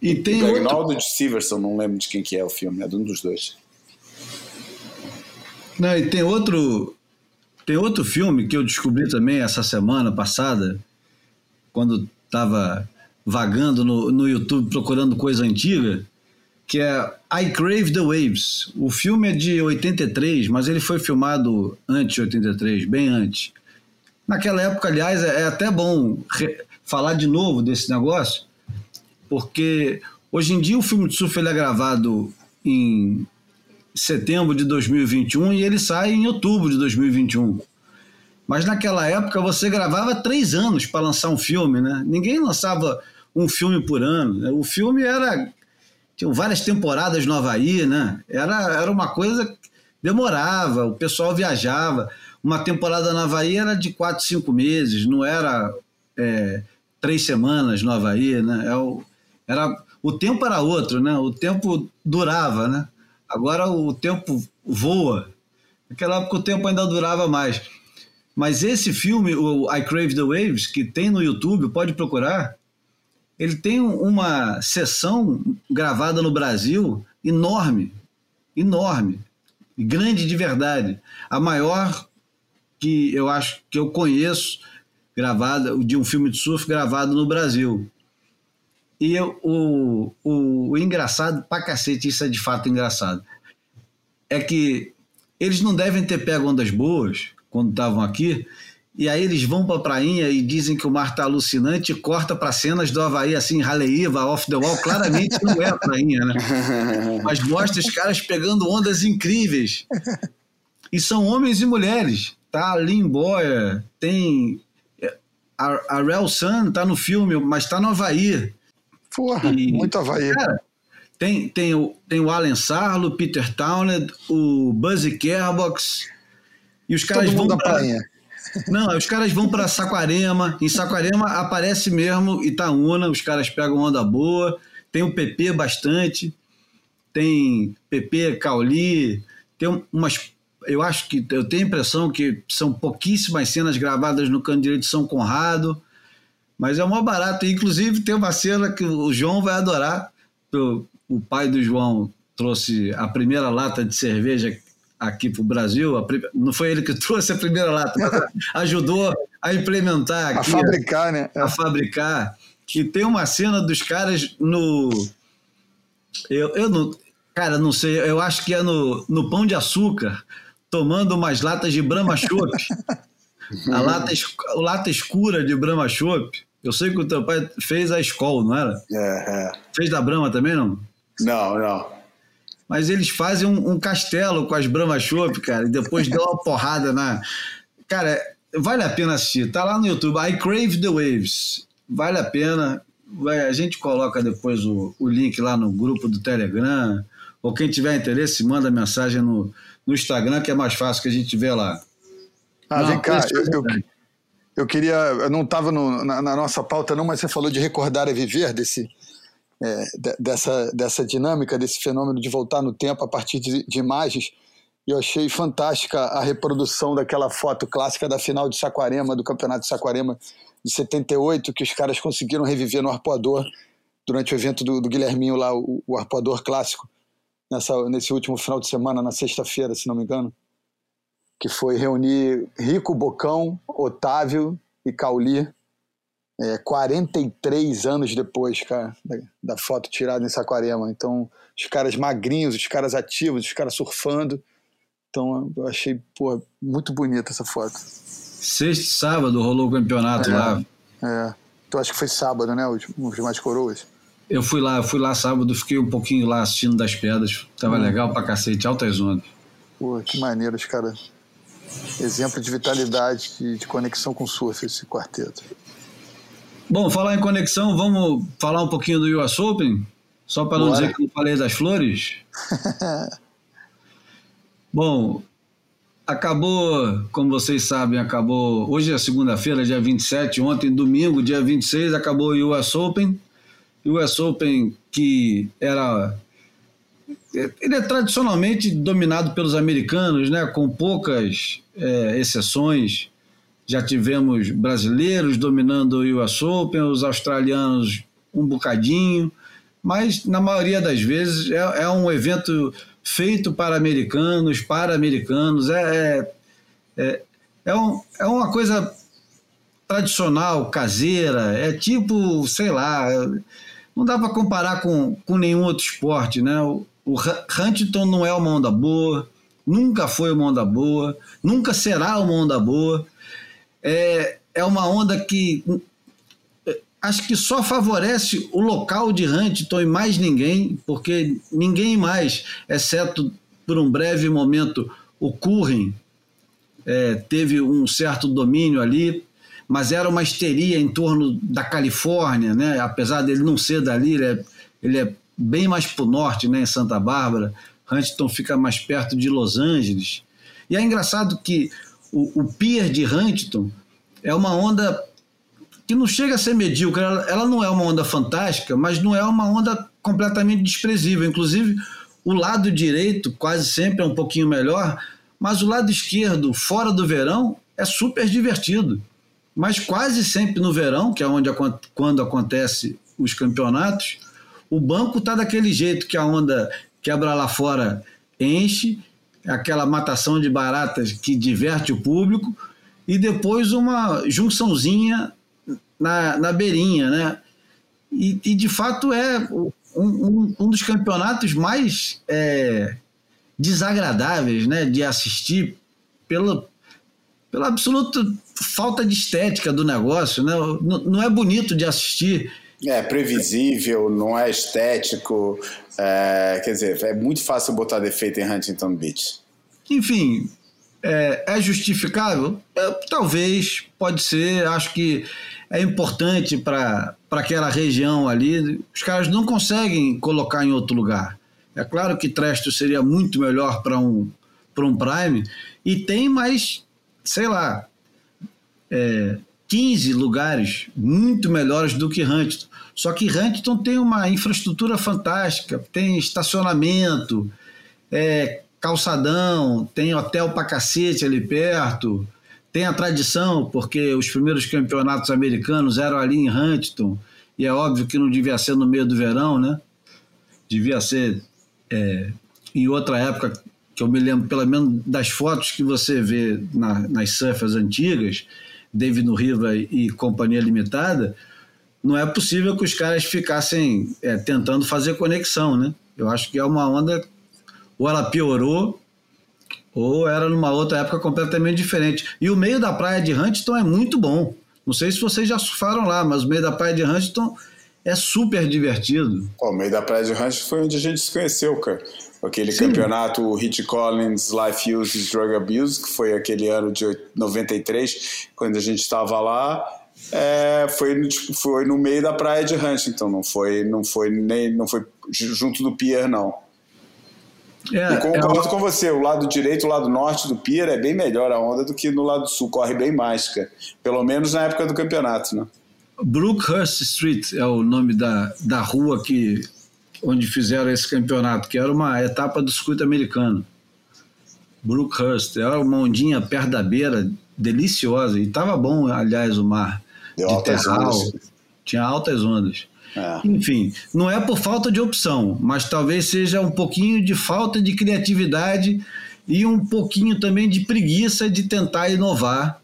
E tem do Greg outro... Noll ou do Stevenson, não lembro de quem que é o filme, é de um dos dois. Não, e tem outro, tem outro filme que eu descobri também essa semana passada, quando estava vagando no, no YouTube procurando coisa antiga, que é I Crave the Waves. O filme é de 83, mas ele foi filmado antes de 83, bem antes. Naquela época, aliás, é, é até bom falar de novo desse negócio, porque hoje em dia o filme de surf ele é gravado em setembro de 2021 e ele sai em outubro de 2021. Mas naquela época você gravava três anos para lançar um filme, né? Ninguém lançava um filme por ano. Né? O filme era. Tinha várias temporadas no Havaí, né? Era, era uma coisa que demorava, o pessoal viajava. Uma temporada no Havaí era de quatro, cinco meses, não era é, três semanas no Havaí, né? É era, o tempo era outro, né? O tempo durava, né? Agora o tempo voa. Naquela época o tempo ainda durava mais. Mas esse filme, o I Crave the Waves, que tem no YouTube, pode procurar, ele tem uma sessão gravada no Brasil enorme, enorme, grande de verdade. A maior que eu acho que eu conheço gravada de um filme de surf gravado no Brasil. E eu, o, o, o engraçado pra cacete, isso é de fato engraçado, é que eles não devem ter pego ondas boas quando estavam aqui, e aí eles vão para a prainha e dizem que o mar está alucinante, e corta para cenas do Havaí, assim, Raleiva, Off the Wall, claramente não é a prainha, né? Mas mostra os caras pegando ondas incríveis. E são homens e mulheres. Tá Lynn Boyer, tem... A, a Rel Sun tá no filme, mas tá no Havaí. Porra, e, muito Havaí. Cara, tem, tem, o, tem o Alan Sarlo, Peter Townend, o Buzzy Kerbox, e os caras Todo vão pra... prainha não, os caras vão para Saquarema. Em Saquarema aparece mesmo Itaúna, os caras pegam onda boa. Tem o PP bastante. Tem PP, Cauli. Tem umas. Eu acho que. Eu tenho a impressão que são pouquíssimas cenas gravadas no Canto Direito de São Conrado. Mas é maior barato. Inclusive, tem uma cena que o João vai adorar. O pai do João trouxe a primeira lata de cerveja aqui para o Brasil. Não foi ele que trouxe a primeira lata, mas ajudou a implementar aqui. A fabricar, né? A fabricar. E tem uma cena dos caras no. Eu, eu não. Cara, não sei, eu acho que é no, no Pão de Açúcar, tomando umas latas de Brahma Chopp. a lata, a lata escura de Brahma Chopp. Eu sei que o teu pai fez a escola, não era? É, é. Fez da Brahma também, não? Não, não mas eles fazem um, um castelo com as Brahma Chopp, cara, e depois dão uma porrada na. Cara, vale a pena assistir. Tá lá no YouTube, I Crave the Waves. Vale a pena. Vai, a gente coloca depois o, o link lá no grupo do Telegram. Ou quem tiver interesse, manda mensagem no, no Instagram, que é mais fácil que a gente vê lá. Ah, não, vem cá, eu, eu, eu, queria. Eu não estava na, na, nossa pauta, não, mas você falou de recordar e viver desse, é, dessa, dessa dinâmica, desse fenômeno de voltar no tempo a partir de, de imagens. E eu achei fantástica a reprodução daquela foto clássica da final de Saquarema, do Campeonato de Saquarema de 78, que os caras conseguiram reviver no arpoador durante o evento do, do Guilherminho lá, o, o arpoador clássico, nessa, nesse último final de semana, na sexta-feira, se não me engano, que foi reunir Rico Bocão, Otávio e Cauli é, 43 anos depois, cara, da, da, foto tirada em Saquarema. Então, os caras magrinhos, os caras ativos, os caras surfando. Então, eu achei pô, muito bonita essa foto. Sexta e sábado rolou o campeonato é, lá. É. Tu acha que foi sábado, né? Os, os mais coroas. Eu fui lá, fui lá sábado, fiquei um pouquinho lá assistindo das pedras. Tava hum. legal pra cacete, altas ondas. Pô, que maneiro, os caras. Exemplo de vitalidade, de, de conexão com o surf, esse quarteto. Bom, falar em conexão, vamos falar um pouquinho do US Open? Só para não dizer que eu falei das flores? Bom, acabou, como vocês sabem, acabou. Hoje é segunda-feira, dia 27, ontem, domingo, dia 26, acabou o US Open. O US Open que era. Ele é tradicionalmente dominado pelos americanos, né, com poucas é, exceções já tivemos brasileiros dominando o US Open, os australianos um bocadinho, mas na maioria das vezes é, é um evento feito para americanos, para americanos. É, é, é, é, um, é uma coisa tradicional, caseira. É tipo, sei lá, não dá para comparar com, com nenhum outro esporte, né? O, o Huntington não é uma onda boa, nunca foi uma onda boa, nunca será uma onda boa. É, é uma onda que acho que só favorece o local de Huntington e mais ninguém, porque ninguém mais, exceto por um breve momento, o Curren é, teve um certo domínio ali, mas era uma histeria em torno da Califórnia, né? apesar dele não ser dali, ele é, ele é bem mais para o norte, né? em Santa Bárbara. Huntington fica mais perto de Los Angeles. E é engraçado que o, o pier de Huntington é uma onda que não chega a ser medíocre. Ela, ela não é uma onda fantástica, mas não é uma onda completamente desprezível. Inclusive, o lado direito quase sempre é um pouquinho melhor, mas o lado esquerdo, fora do verão, é super divertido. Mas quase sempre no verão, que é onde quando acontece os campeonatos, o banco está daquele jeito que a onda quebra lá fora enche, aquela matação de baratas que diverte o público, e depois uma junçãozinha na, na beirinha, né? E, e de fato é um, um, um dos campeonatos mais é, desagradáveis né, de assistir pela, pela absoluta falta de estética do negócio. Né? Não, não é bonito de assistir. É previsível, não é estético. É, quer dizer, é muito fácil botar defeito em Huntington Beach. Enfim, é, é justificável? É, talvez, pode ser. Acho que é importante para aquela região ali. Os caras não conseguem colocar em outro lugar. É claro que Tresto seria muito melhor para um, um Prime, e tem mais, sei lá, é, 15 lugares muito melhores do que Huntington. Só que Huntington tem uma infraestrutura fantástica, tem estacionamento, é, calçadão, tem hotel para cacete ali perto, tem a tradição, porque os primeiros campeonatos americanos eram ali em Huntington, e é óbvio que não devia ser no meio do verão, né? Devia ser é, em outra época, que eu me lembro pelo menos das fotos que você vê na, nas surfers antigas, David Riva e Companhia Limitada, não é possível que os caras ficassem é, tentando fazer conexão, né? Eu acho que é uma onda, ou ela piorou, ou era numa outra época completamente diferente. E o meio da praia de Huntington é muito bom. Não sei se vocês já surfaram lá, mas o meio da praia de Huntington é super divertido. o meio da praia de Huntington foi onde a gente se conheceu, cara. Aquele Sim. campeonato Hit Collins Life Use Drug Abuse, que foi aquele ano de 93, quando a gente estava lá. É, foi, tipo, foi no meio da praia de Huntington, não foi, não foi nem não foi junto do pier, não. É, e concordo é com você, o lado direito, o lado norte do Pier é bem melhor a onda do que no lado sul, corre bem mais, cara. Pelo menos na época do campeonato, né? Brookhurst Street é o nome da, da rua que, onde fizeram esse campeonato, que era uma etapa do circuito americano. Brookhurst, era uma ondinha perto da beira, deliciosa, e estava bom, aliás, o mar. Deu de terral, tinha altas ondas. É. Enfim, não é por falta de opção, mas talvez seja um pouquinho de falta de criatividade e um pouquinho também de preguiça de tentar inovar,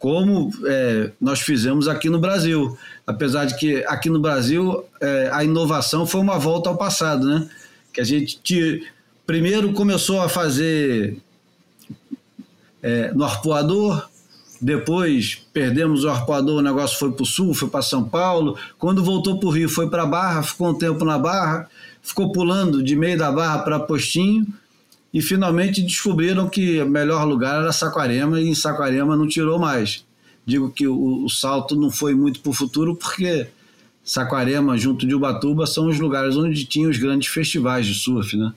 como é, nós fizemos aqui no Brasil. Apesar de que aqui no Brasil é, a inovação foi uma volta ao passado, né? Que a gente primeiro começou a fazer é, no arpoador, depois perdemos o arpoador, o negócio foi para o sul, foi para São Paulo. Quando voltou para o Rio, foi para a Barra, ficou um tempo na Barra, ficou pulando de meio da Barra para Postinho e finalmente descobriram que o melhor lugar era Saquarema e em Saquarema não tirou mais. Digo que o, o salto não foi muito para o futuro porque Saquarema, junto de Ubatuba, são os lugares onde tinha os grandes festivais de surf, né?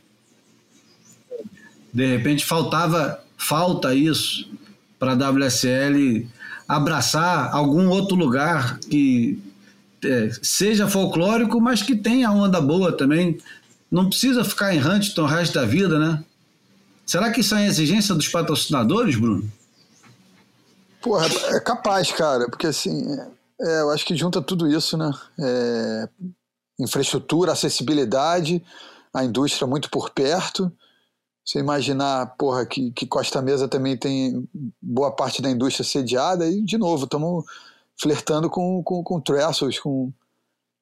De repente faltava, falta isso para a WSL abraçar algum outro lugar que é, seja folclórico, mas que tenha onda boa também. Não precisa ficar em Huntington o resto da vida, né? Será que isso é exigência dos patrocinadores, Bruno? Porra, é capaz, cara, porque assim, é, eu acho que junta tudo isso, né? É, infraestrutura, acessibilidade, a indústria muito por perto. Você imaginar, porra, que, que Costa Mesa também tem boa parte da indústria sediada, e, de novo, estamos flertando com, com, com Trestles, com,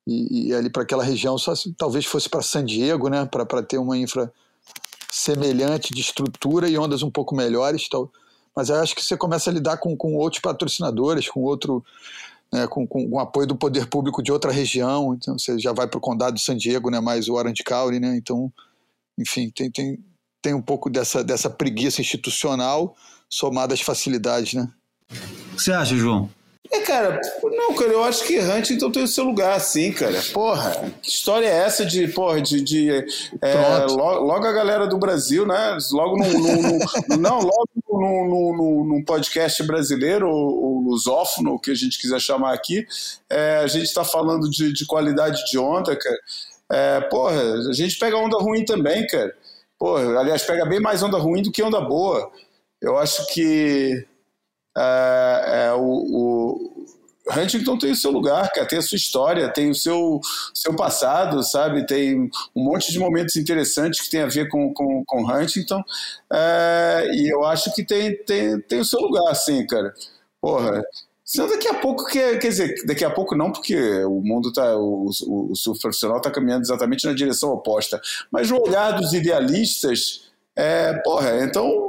e, e ali para aquela região, só se, talvez fosse para San Diego, né, para ter uma infra semelhante de estrutura e ondas um pouco melhores. Tal. Mas eu acho que você começa a lidar com, com outros patrocinadores, com outro. Né, com, com, com apoio do poder público de outra região, então você já vai para o condado de San Diego, né, mais o Orange County, né, então, enfim, tem, tem, tem um pouco dessa, dessa preguiça institucional somada às facilidades, né. O que você acha, João? É, cara, não, cara, eu acho que Huntington tem o seu lugar, sim, cara. Porra, que história é essa de, porra, de. de é, logo, logo, a galera do Brasil, né? Logo no. no, no não, logo num, num, podcast brasileiro, ou, lusófono, o que a gente quiser chamar aqui, é, a gente está falando de, de, qualidade de onda, cara. É, porra, a gente pega onda ruim também, cara. Porra, aliás, pega bem mais onda ruim do que onda boa. Eu acho que é, é, o, o, Huntington tem o seu lugar, cara, tem a sua história, tem o seu, seu passado, sabe? Tem um monte de momentos interessantes que tem a ver com, com, com Huntington. É, e eu acho que tem, tem, tem o seu lugar, sim, cara. Porra. Senão daqui a pouco, quer, quer dizer, daqui a pouco não, porque o mundo tá, o, o, o profissional está caminhando exatamente na direção oposta. Mas no olhar dos idealistas, é, porra, então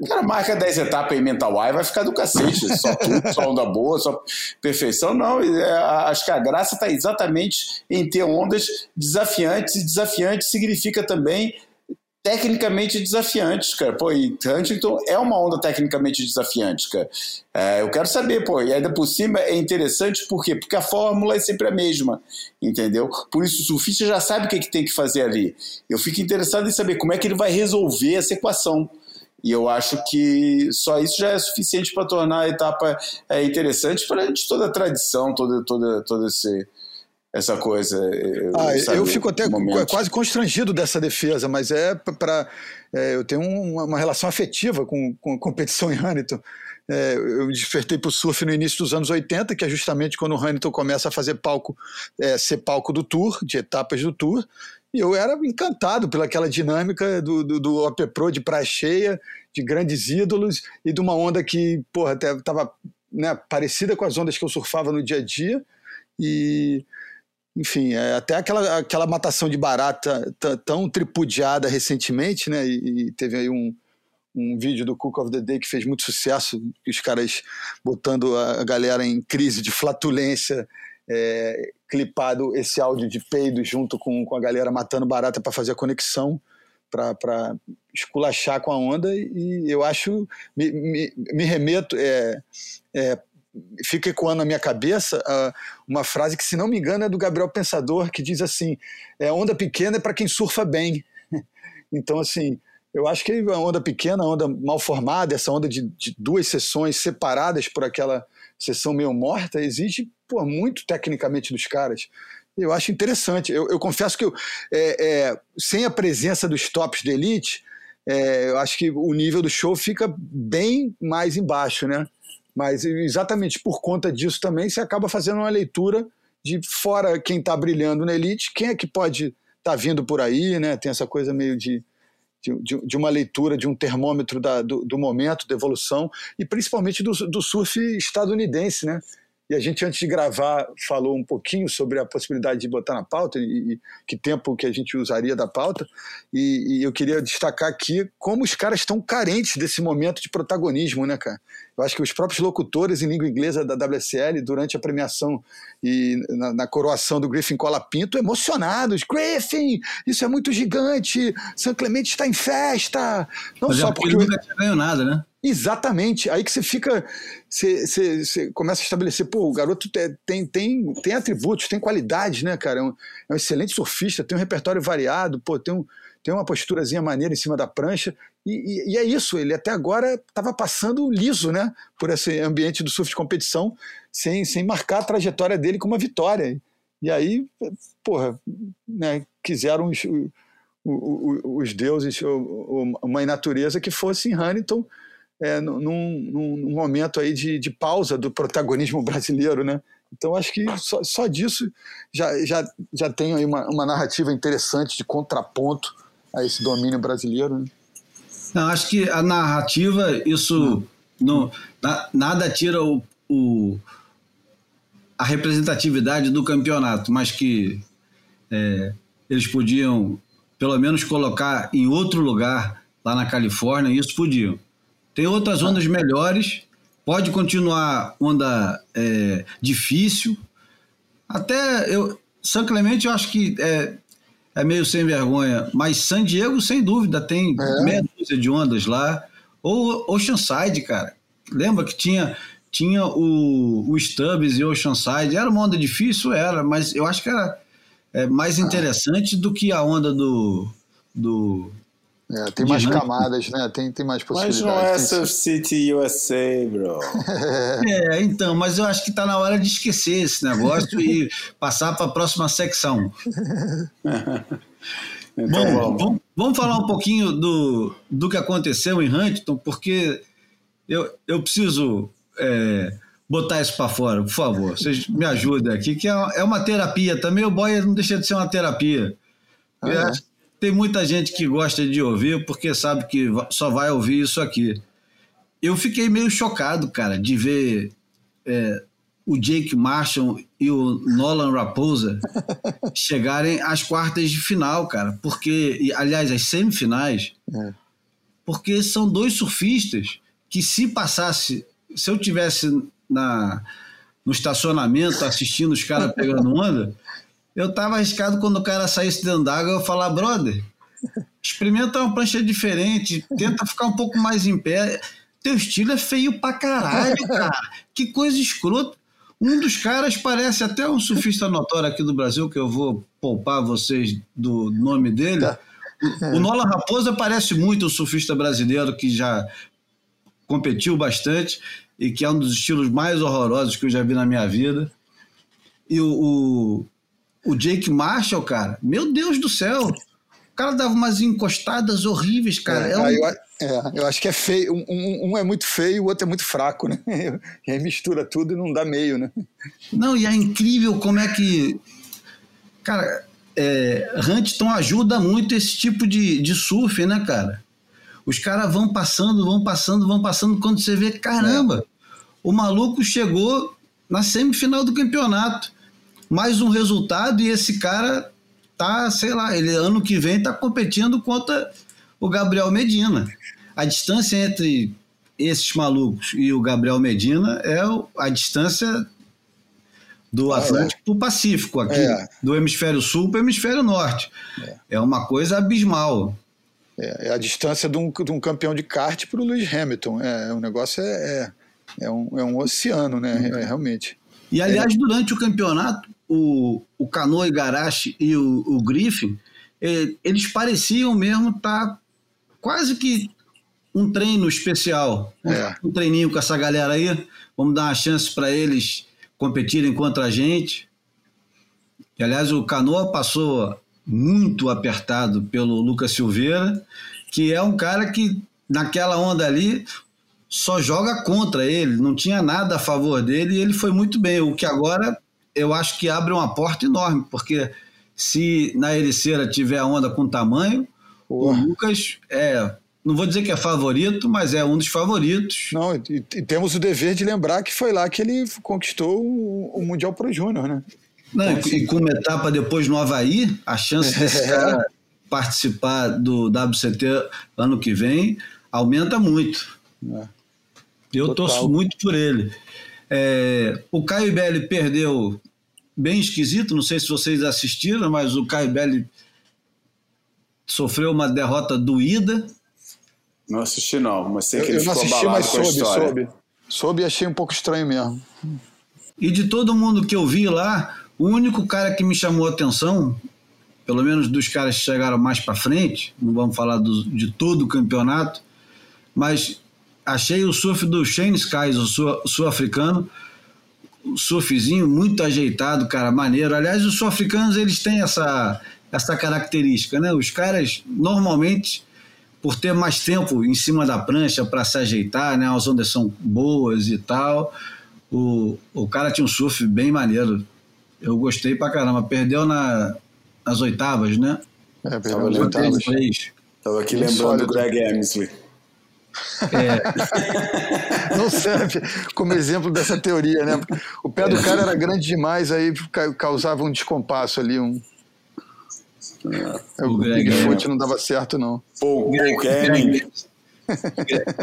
o cara marca 10 etapas em mental high, vai ficar do cacete. Só tudo, só onda boa, só perfeição. Não, é, acho que a graça está exatamente em ter ondas desafiantes, e desafiante significa também tecnicamente desafiantes, cara. Pô, e Huntington é uma onda tecnicamente desafiante, cara. É, eu quero saber, pô, e ainda por cima é interessante por quê? Porque a fórmula é sempre a mesma, entendeu? Por isso o surfista já sabe o que, é que tem que fazer ali. Eu fico interessado em saber como é que ele vai resolver essa equação. E eu acho que só isso já é suficiente para tornar a etapa é, interessante para a gente toda a tradição, toda, toda, toda esse, essa coisa. Eu, ah, sabe, eu fico até quase constrangido dessa defesa, mas é para. É, eu tenho uma, uma, relação afetiva com, com a competição em Hamilton. É, eu me despertei para o surf no início dos anos 80, que é justamente quando o Hamilton começa a fazer palco, é, ser palco do Tour, de etapas do Tour, e eu era encantado pelaquela dinâmica do, do, do OP Pro de praia cheia, de grandes ídolos e de uma onda que, porra, estava né, parecida com as ondas que eu surfava no dia a dia. E, enfim, é, até aquela, aquela matação de barata tão tripudiada recentemente, né? E, e teve aí um, um vídeo do Cook of the Day que fez muito sucesso, os caras botando a galera em crise de flatulência é, clipado esse áudio de peido junto com, com a galera matando barata para fazer a conexão, para esculachar com a onda, e eu acho, me, me, me remeto, é, é, fica ecoando na minha cabeça uh, uma frase que, se não me engano, é do Gabriel Pensador, que diz assim: é, onda pequena é para quem surfa bem. então, assim, eu acho que a onda pequena, a onda mal formada, essa onda de, de duas sessões separadas por aquela sessão meio morta, exige pô, muito tecnicamente dos caras. Eu acho interessante. Eu, eu confesso que eu, é, é, sem a presença dos tops de elite, é, eu acho que o nível do show fica bem mais embaixo, né? Mas exatamente por conta disso também você acaba fazendo uma leitura de fora quem está brilhando na elite, quem é que pode estar tá vindo por aí, né? Tem essa coisa meio de de, de, uma leitura, de um termômetro da, do, do, momento, da evolução, e principalmente do, do surf estadunidense, né? E a gente, antes de gravar, falou um pouquinho sobre a possibilidade de botar na pauta e, e que tempo que a gente usaria da pauta. E, e, eu queria destacar aqui como os caras estão carentes desse momento de protagonismo, né, cara? Eu acho que os próprios locutores em língua inglesa da WSL, durante a premiação e na, na coroação do Griffin Colapinto, emocionados. Griffin, isso é muito gigante. São Clemente está em festa. Não Mas é só é porque, porque ele nunca ganhou nada, né? Exatamente. Aí que você fica. Você, você, você, começa a estabelecer, pô, o garoto tem, tem, tem atributos, tem qualidades, né, cara? É um, é um, excelente surfista, tem um repertório variado, pô, tem, um, tem uma posturazinha maneira em cima da prancha. E, e, e é isso, ele até agora estava passando liso, né? Por esse ambiente do surf de competição, sem, sem marcar a trajetória dele com uma vitória. E aí, porra, né, quiseram os, os, os deuses, uma natureza que fosse em Huntington é, num, num, momento aí de, de, pausa do protagonismo brasileiro, né? Então acho que só, só disso já, já, já tem aí uma, uma narrativa interessante de contraponto a esse domínio brasileiro. Né? Não, acho que a narrativa, isso não, nada tira o, o, a representatividade do campeonato, mas que é, eles podiam pelo menos colocar em outro lugar lá na Califórnia, isso podiam. Tem outras ondas melhores, pode continuar onda é, difícil. Até eu, São Clemente eu acho que é, é meio sem vergonha, mas San Diego, sem dúvida, tem é. meia dúzia de ondas lá. Ou Oceanside, cara. Lembra que tinha, tinha o, o Stubbs e o Oceanside? Era uma onda difícil? Era, mas eu acho que era é, mais interessante do que a onda do. do é, tem mais camadas, né? Tem, tem mais possibilidades. Mas não é Surf City USA, bro. é, então, mas eu acho que está na hora de esquecer esse negócio e passar para a próxima secção. então, Bom, vamos. vamos. vamos. falar um pouquinho do, do que aconteceu em Huntington, porque eu, eu preciso é, botar isso para fora, por favor. Vocês me ajudem aqui, que é, é uma terapia também. O boy não deixa de ser uma terapia. Ah, é. Tem muita gente que gosta de ouvir porque sabe que só vai ouvir isso aqui. Eu fiquei meio chocado, cara, de ver é, o Jake Marshall e o Nolan Raposa chegarem às quartas de final, cara. Porque, aliás, às semifinais. É. Porque são dois surfistas que se passasse, se eu tivesse na, no estacionamento assistindo os caras pegando onda, eu tava arriscado quando o cara saísse dentro d'água eu falar, brother, experimenta uma prancha diferente, tenta ficar um pouco mais em pé. Teu estilo é feio pra caralho, cara. Que coisa escrota. Um dos caras parece até um surfista notório aqui do Brasil, que eu vou poupar vocês do nome dele. Tá. O, o Nola Raposa parece muito um surfista brasileiro que já competiu bastante e que é um dos estilos mais horrorosos que eu já vi na minha vida. E o, o, o Jake Marshall, cara, meu Deus do céu, o cara dava umas encostadas horríveis, cara. É, é, um... eu, é eu, acho que é feio. Um, um, é muito feio, o outro é muito fraco, né? E aí mistura tudo e não dá meio, né? Não, e é incrível como é que. Cara, é, Huntington ajuda muito esse tipo de, de surf, né, cara? Os caras vão passando, vão passando, vão passando. Quando você vê, caramba, o maluco chegou na semifinal do campeonato. Mais um resultado e esse cara tá, sei lá, ele ano que vem tá competindo contra o Gabriel Medina. A distância entre esses malucos e o Gabriel Medina é a distância do ah, Atlântico é. para o Pacífico, aqui, é. do hemisfério sul para o hemisfério norte. É. é uma coisa abismal. É, é, a distância de um, de um campeão de kart para o Lewis Hamilton. É, o negócio é, é, é, um, é um oceano, né? É, realmente. E aliás, durante o campeonato, o, o Canoa Igarashi e o, o Griffin, eles pareciam mesmo estar tá quase que um treino especial, é. um treininho com essa galera aí. Vamos dar uma chance para eles competirem contra a gente. E, aliás, o Canoa passou muito apertado pelo Lucas Silveira, que é um cara que naquela onda ali só joga contra ele, não tinha nada a favor dele e ele foi muito bem. O que agora eu acho que abre uma porta enorme, porque se na Ericeira tiver a onda com tamanho, o Lucas é. Não vou dizer que é favorito, mas é um dos favoritos. Não, e, e temos o dever de lembrar que foi lá que ele conquistou o, o Mundial Pro Júnior, né? Não, então, e, com uma etapa depois no Havaí, a chance desse cara participar do WCT ano que vem aumenta muito. É. Eu Total. torço muito por ele. É, o Caio Belli perdeu bem esquisito, não sei se vocês assistiram, mas o Caio Belli sofreu uma derrota doída. Não assisti não, mas sei que eu, ele eu ficou assisti, mas soube, soube. Soube e achei um pouco estranho mesmo. E de todo mundo que eu vi lá, o único cara que me chamou a atenção, pelo menos dos caras que chegaram mais para frente, não vamos falar do, de todo o campeonato, mas achei o surf do Shane Skies, o sul-africano, o surfzinho muito ajeitado, cara, maneiro. Aliás, os sul-africanos eles têm essa, essa característica, né? Os caras normalmente por ter mais tempo em cima da prancha para se ajeitar, né? As ondas são boas e tal O, o cara tinha um surf bem maneiro. Eu gostei pra caramba. Perdeu na, nas oitavas, né? É, perdeu nas oitavas. Tava aqui lembrando do Greg Emsley. É. Não serve como exemplo dessa teoria, né? O pé do cara era grande demais, aí causava um descompasso ali, um. É, o, o Bigfoot não dava certo, não. Paul, Paul Greg,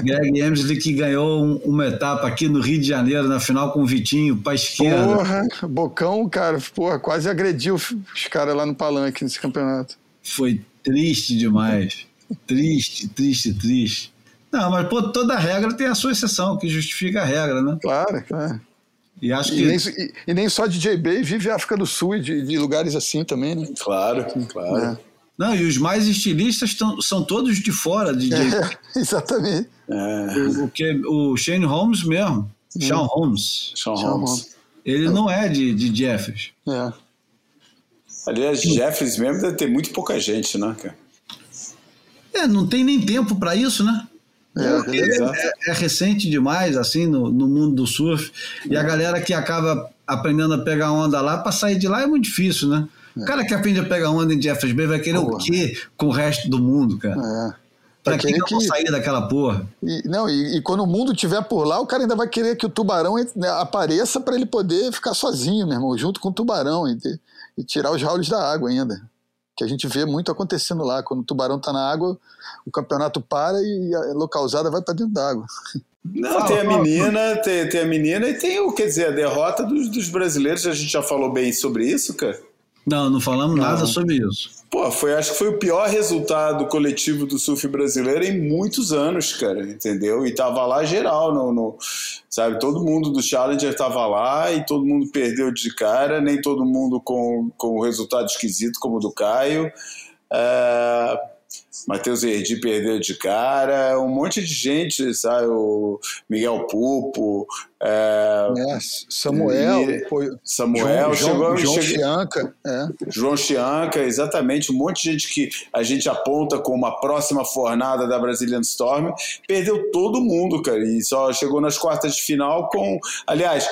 Greg Emsley que ganhou uma etapa aqui no Rio de Janeiro na final com o Vitinho para esquerda. Porra, Bocão, cara, porra, quase agrediu os caras lá no palanque nesse campeonato. Foi triste demais. Triste, triste, triste. Não, mas pô, toda regra tem a sua exceção, que justifica a regra, né? Claro, claro. E acho que. E nem, e, e nem só DJ Bay vive a África do Sul e de, de, lugares assim também, né? Claro, claro. É. Não, e os mais estilistas tão, são todos de fora, DJ. É, exatamente. É. O, o, que, o Shane Holmes mesmo. Hum. Sean Holmes. Sean Holmes. Ele não é de, de Jeffers. É. Aliás, Jeffers mesmo deve ter muito pouca gente, né, cara? É, não tem nem tempo para isso, né? É, é, é, recente demais, assim, no, no mundo do surf. E a galera que acaba aprendendo a pegar onda lá, para sair de lá é muito difícil, né? O é. cara que aprende a pegar onda em Jeffers Bay vai querer porra. o quê com o resto do mundo, cara? É. Pra que não que... sair daquela porra? E, não, e, e, quando o mundo estiver por lá, o cara ainda vai querer que o tubarão né, apareça para ele poder ficar sozinho, meu irmão, junto com o tubarão e, e tirar os raules da água ainda que a gente vê muito acontecendo lá. Quando o tubarão está na água, o campeonato para e a localizada vai para dentro da água. Não, fala, tem a menina, tem, tem, a menina e tem o, quer dizer, a derrota dos, dos, brasileiros. A gente já falou bem sobre isso, cara? Não, não falamos não. nada sobre isso. Pô, foi, acho que foi o pior resultado coletivo do surf brasileiro em muitos anos, cara, entendeu? E tava lá geral, no, no sabe? Todo mundo do Challenger tava lá e todo mundo perdeu de cara, nem todo mundo com, com o resultado esquisito como o do Caio. É Matheus Erdi perdeu de cara, um monte de gente, sabe? O Miguel Pupo, é, é, Samuel, e, Samuel, João, chegou, João, João Chianca, é. João Chianca, exatamente, um monte de gente que a gente aponta como a próxima fornada da Brazilian Storm, perdeu todo mundo, cara, e só chegou nas quartas de final com, aliás,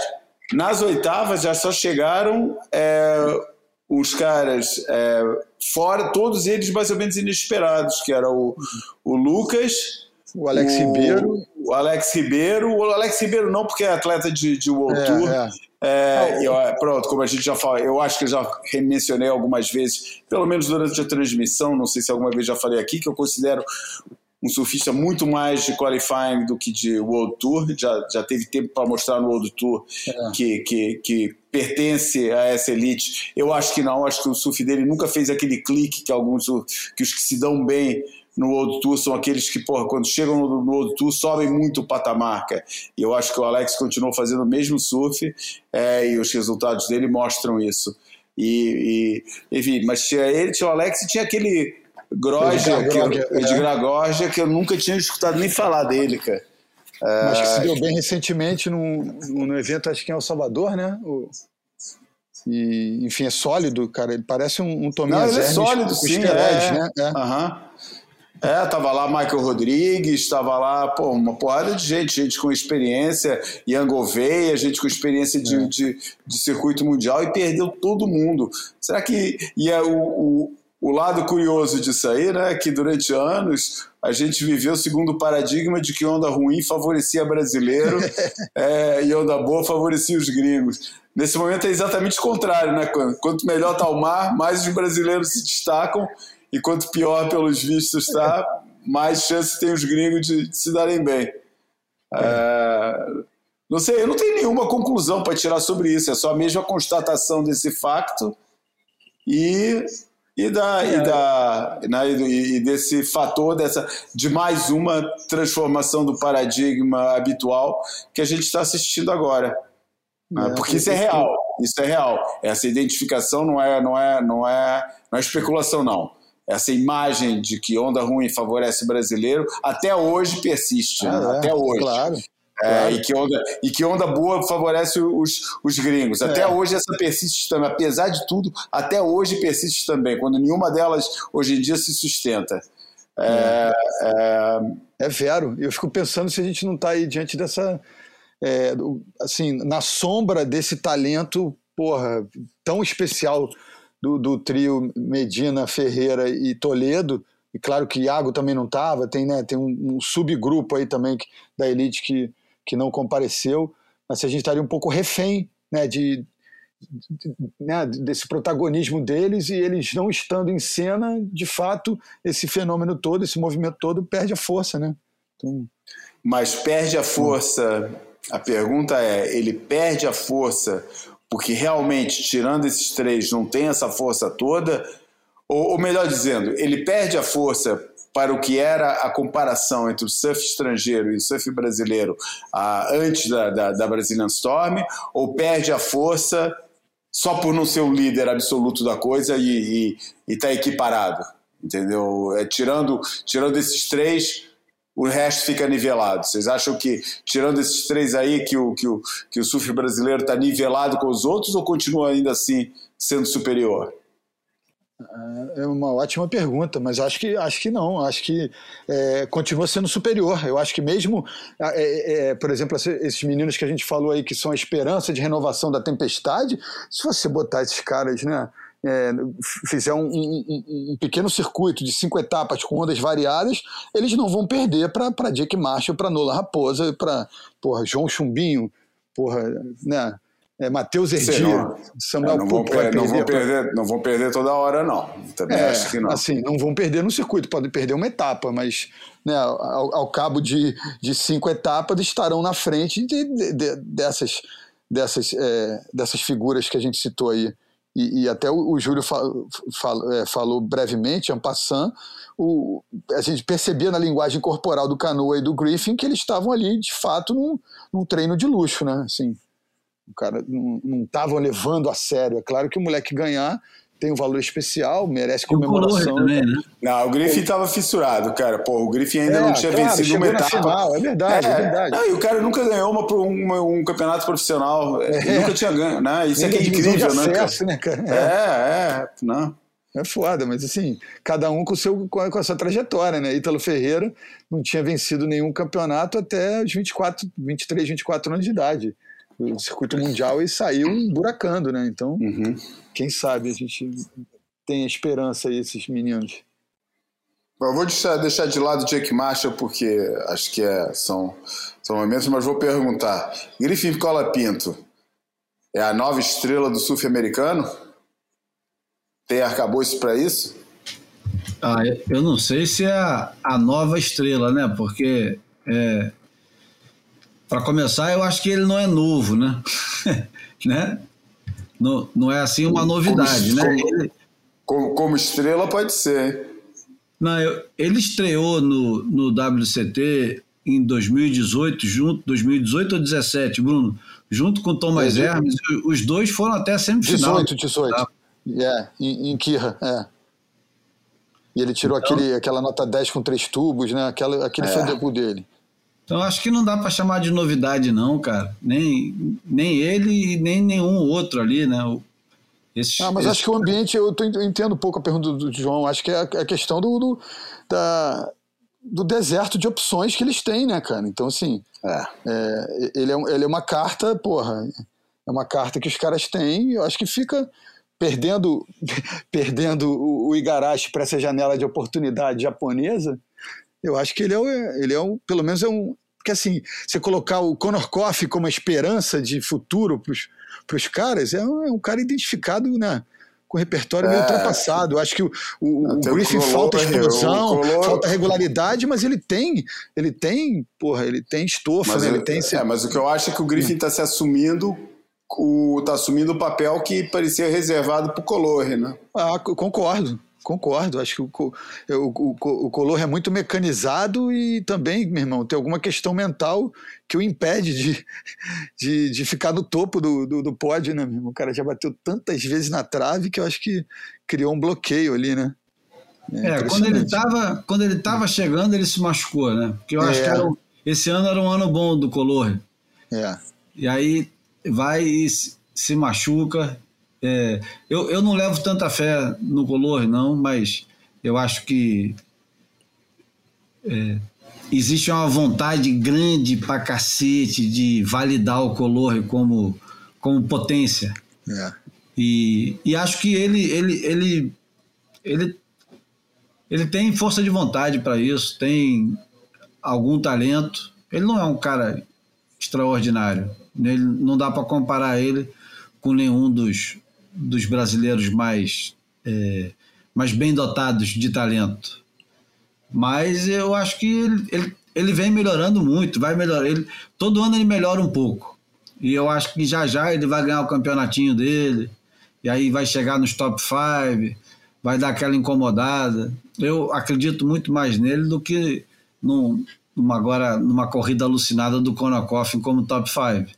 nas oitavas já só chegaram é, os caras é, fora, todos eles mais ou menos inesperados, que era o, o Lucas, o Alex o, Ribeiro. O Alex Ribeiro. O Alex Ribeiro não, porque é atleta de, de World é, Tour. É. É, eu, pronto, como a gente já falou, eu acho que eu já mencionei algumas vezes, pelo menos durante a transmissão, não sei se alguma vez já falei aqui, que eu considero um surfista muito mais de qualifying do que de World Tour, já, já teve tempo para mostrar no World Tour é. que, que, que pertence a essa elite. Eu acho que não, acho que o surf dele nunca fez aquele clique que alguns que os que se dão bem no World Tour são aqueles que, porra, quando chegam no, no World Tour sobem muito o patamar. E eu acho que o Alex continuou fazendo o mesmo surf é, e os resultados dele mostram isso. E, e enfim, mas tinha ele, tinha o Alex e tinha aquele Grosja, Edgar Grosja, que eu nunca tinha escutado nem falar dele, cara. Acho que se deu bem recentemente no, no evento, acho que em El Salvador, né? O, e, enfim, é sólido, cara. Ele parece um, um Tominho Não, ele é sólido, sim. É. Né? É. Uhum. É, tava lá Michael Rodrigues, tava lá, pô, uma porrada de gente, gente com experiência, Ian Gouveia, gente com experiência de, é. de, de, circuito mundial e perdeu todo mundo. Será que. E é o, o o lado curioso disso aí, né, é que durante anos a gente viveu segundo o paradigma de que onda ruim favorecia brasileiro é, e onda boa favorecia os gringos. Nesse momento é exatamente o contrário, né? Quanto melhor está o mar, mais os brasileiros se destacam e quanto pior, pelos vistos, está, mais chance tem os gringos de, de se darem bem. É, não sei, eu não tenho nenhuma conclusão para tirar sobre isso, é só a mesma constatação desse facto e e, da, é. e, da, né, e desse fator dessa, de mais uma transformação do paradigma habitual que a gente está assistindo agora. Né? É, Porque isso é real, isso é real. Essa identificação não é, não é, não é, não é especulação, não. Essa imagem de que onda ruim favorece brasileiro até hoje persiste. Ah, né? é, até hoje. Claro. É, claro. e, que onda, e que onda boa favorece os, os gringos. Até é. hoje essa persiste também, apesar de tudo, até hoje persiste também, quando nenhuma delas hoje em dia se sustenta. É, é, é vero. Eu fico pensando se a gente não está aí diante dessa é, assim, na sombra desse talento, porra, tão especial do, do trio Medina, Ferreira e Toledo, e claro que Iago também não estava, tem, né, tem um, um, subgrupo aí também que, da elite que, que não compareceu, mas a gente estaria um pouco refém né, de, de, né, desse protagonismo deles e eles não estando em cena, de fato, esse fenômeno todo, esse movimento todo perde a força, né? Então... Mas perde a força, a pergunta é, ele perde a força porque realmente, tirando esses três, não tem essa força toda? Ou, ou melhor dizendo, ele perde a força para o que era a comparação entre o surf estrangeiro e o surf brasileiro ah, antes da, da, da, Brazilian Storm, ou perde a força só por não ser o líder absoluto da coisa e está equiparado? Entendeu? É, tirando, tirando esses três, o resto fica nivelado. Vocês acham que, tirando esses três aí, que o, que o, que o surf brasileiro está nivelado com os outros ou continua ainda assim sendo superior? É uma ótima pergunta, mas acho que, acho que não. Acho que é, continua sendo superior. Eu acho que mesmo, é, é, por exemplo, esses meninos que a gente falou aí que são a esperança de renovação da tempestade, se você botar esses caras, né? é, fizer um, um, um, pequeno circuito de cinco etapas com ondas variadas, eles não vão perder para Jake Marshall, para Nola Raposa, para João Chumbinho, porra, né? É, Matheus Erdia, Samuel é, não, vão per não, vão perder, não vão perder toda hora, não. Também é, acho que não. Assim, não vão perder no circuito, podem perder uma etapa, mas né, ao, ao, cabo de, de cinco etapas estarão na frente de, de, de dessas, dessas, é, dessas figuras que a gente citou aí e, e até o, o Júlio é, falou brevemente, en passant, o, a gente percebia na linguagem corporal do Canoa e do Griffin que eles estavam ali, de fato, num, num treino de luxo, né? Assim, o cara não estavam levando a sério. É claro que o moleque ganhar tem um valor especial, merece comemoração. Também, né? Não, o Griffin estava fissurado, cara. Pô, o Griffin ainda é, não tinha claro, vencido uma etapa. Final, é verdade, é, é verdade. Não, e o cara nunca ganhou uma, uma um campeonato profissional. É. Nunca tinha ganho, né? Isso aqui é incrível, né, acesso, né, cara? É, é, não. É foda, mas assim, cada um com, seu, com a sua trajetória, né? Ítalo Ferreira não tinha vencido nenhum campeonato até os 24, 23, 24 anos de idade circuito mundial e saiu buracando, né? Então, uhum. quem sabe a gente tem esperança aí, esses meninos. Eu vou deixar, deixar de lado o Jake Marshall, porque acho que é, são, são momentos, mas vou perguntar. Griffin Cola Pinto é a nova estrela do surf americano? Tem arcabouço para isso? Ah, eu não sei se é a, a nova estrela, né? Porque é, para começar, eu acho que ele não é novo, né? né? Não, não é assim uma novidade, como, né? Como, como, como, estrela pode ser. Não, eu, ele estreou no, no WCT em 2018, junto 2018 ou 17, Bruno, junto com Thomas é, Hermes, os dois foram até a semifinal. 18, 18. Tá? É, em, em Kira, é. E ele tirou então, aquele, aquela nota 10 com três tubos, né? Aquela, aquele é. foi o debut dele. Então acho que não dá para chamar de novidade não, cara. Nem, nem ele e nem nenhum outro ali, né? Esse, ah, mas esse... acho que o ambiente, eu, tô, eu entendo um pouco a pergunta do João, acho que é a, a questão do, do, da, do deserto de opções que eles têm, né, cara? Então, assim, é. É, ele, é, ele é uma carta, porra, é uma carta que os caras têm, eu acho que fica perdendo, perdendo o, o Igarashi para essa janela de oportunidade japonesa, eu acho que ele é, o, ele é um, pelo menos é um. Porque assim, você colocar o Conor Coffey como uma esperança de futuro para os caras, é um, é um, cara identificado né, com repertório é. meio ultrapassado. Eu acho que o, o, o Griffin falta explosão, falta regularidade, mas ele tem, ele tem, porra, ele tem estofa, né? Ele, ele tem. É, mas o que eu acho é que o Griffin está se assumindo o, tá assumindo o papel que parecia reservado para o Color, né? Ah, concordo. Concordo, acho que o, o, o, o Color é muito mecanizado e também, meu irmão, tem alguma questão mental que o impede de, de, de ficar no topo do, do, do pódio, né, meu irmão? O cara já bateu tantas vezes na trave que eu acho que criou um bloqueio ali, né? É, é quando ele estava quando ele tava chegando, ele se machucou, né? Porque eu acho é. que era, esse ano era um ano bom do Color. É. E aí vai e se machuca é, eu, eu não levo tanta fé no Color, não, mas eu acho que é, existe uma vontade grande pra cacete de validar o Color como, como potência. É. E, e acho que ele, ele, ele, ele, ele tem força de vontade para isso, tem algum talento. Ele não é um cara extraordinário. Ele, não dá para comparar ele com nenhum dos, dos brasileiros mais, é, mais bem dotados de talento. Mas eu acho que ele, ele, ele vem melhorando muito, vai melhorar. Ele, todo ano ele melhora um pouco. E eu acho que já já ele vai ganhar o campeonatinho dele, e aí vai chegar nos top 5, vai dar aquela incomodada. Eu acredito muito mais nele do que num, numa, agora, numa corrida alucinada do Konakoff como top 5.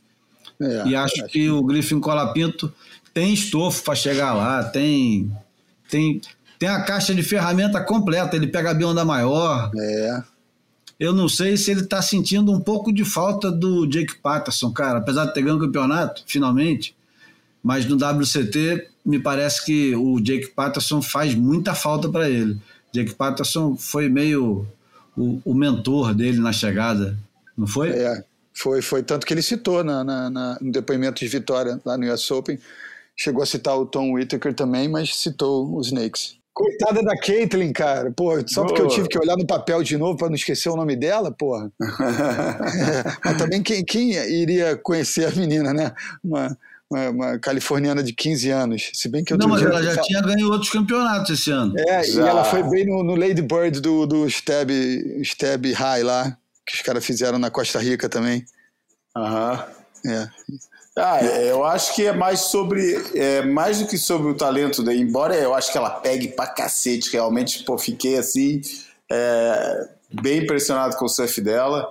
É, e acho, acho que, que o Griffin Colapinto tem estofo para chegar lá, tem, tem, tem a caixa de ferramenta completa, ele pega a bionda maior. É. Eu não sei se ele está sentindo um pouco de falta do Jake Patterson, cara, apesar de ter ganho o campeonato, finalmente. Mas no WCT, me parece que o Jake Patterson faz muita falta para ele. Jake Patterson foi meio o, o, mentor dele na chegada, não foi? É, foi, foi tanto que ele citou na, na, na, no depoimento de vitória lá no US Open. Chegou a citar o Tom Whittaker também, mas citou os Snakes. Coitada da Caitlyn, cara. Pô, só porque eu tive que olhar no papel de novo para não esquecer o nome dela, porra. é, mas também quem, quem iria conhecer a menina, né? Uma, uma, uma, californiana de 15 anos. Se bem que eu Não, mas ela já tinha ganho outros campeonatos esse ano. É, já. e ela foi bem no, no Lady Bird do, do Stab, Stab High lá, que os caras fizeram na Costa Rica também. Aham. É. Ah, eu acho que é mais sobre. É, mais do que sobre o talento dele, embora eu acho que ela pegue pra cacete, realmente, pô, fiquei assim. É, bem impressionado com o surf dela.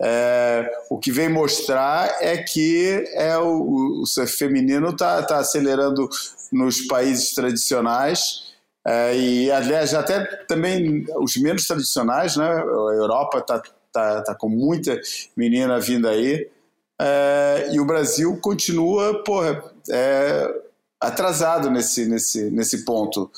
É, o que vem mostrar é que é o, o surf feminino está tá acelerando nos países tradicionais. É, e aliás até também os menos tradicionais, né? A Europa está tá, tá com muita menina vindo aí. É, e o Brasil continua porra, é, atrasado nesse, nesse, nesse ponto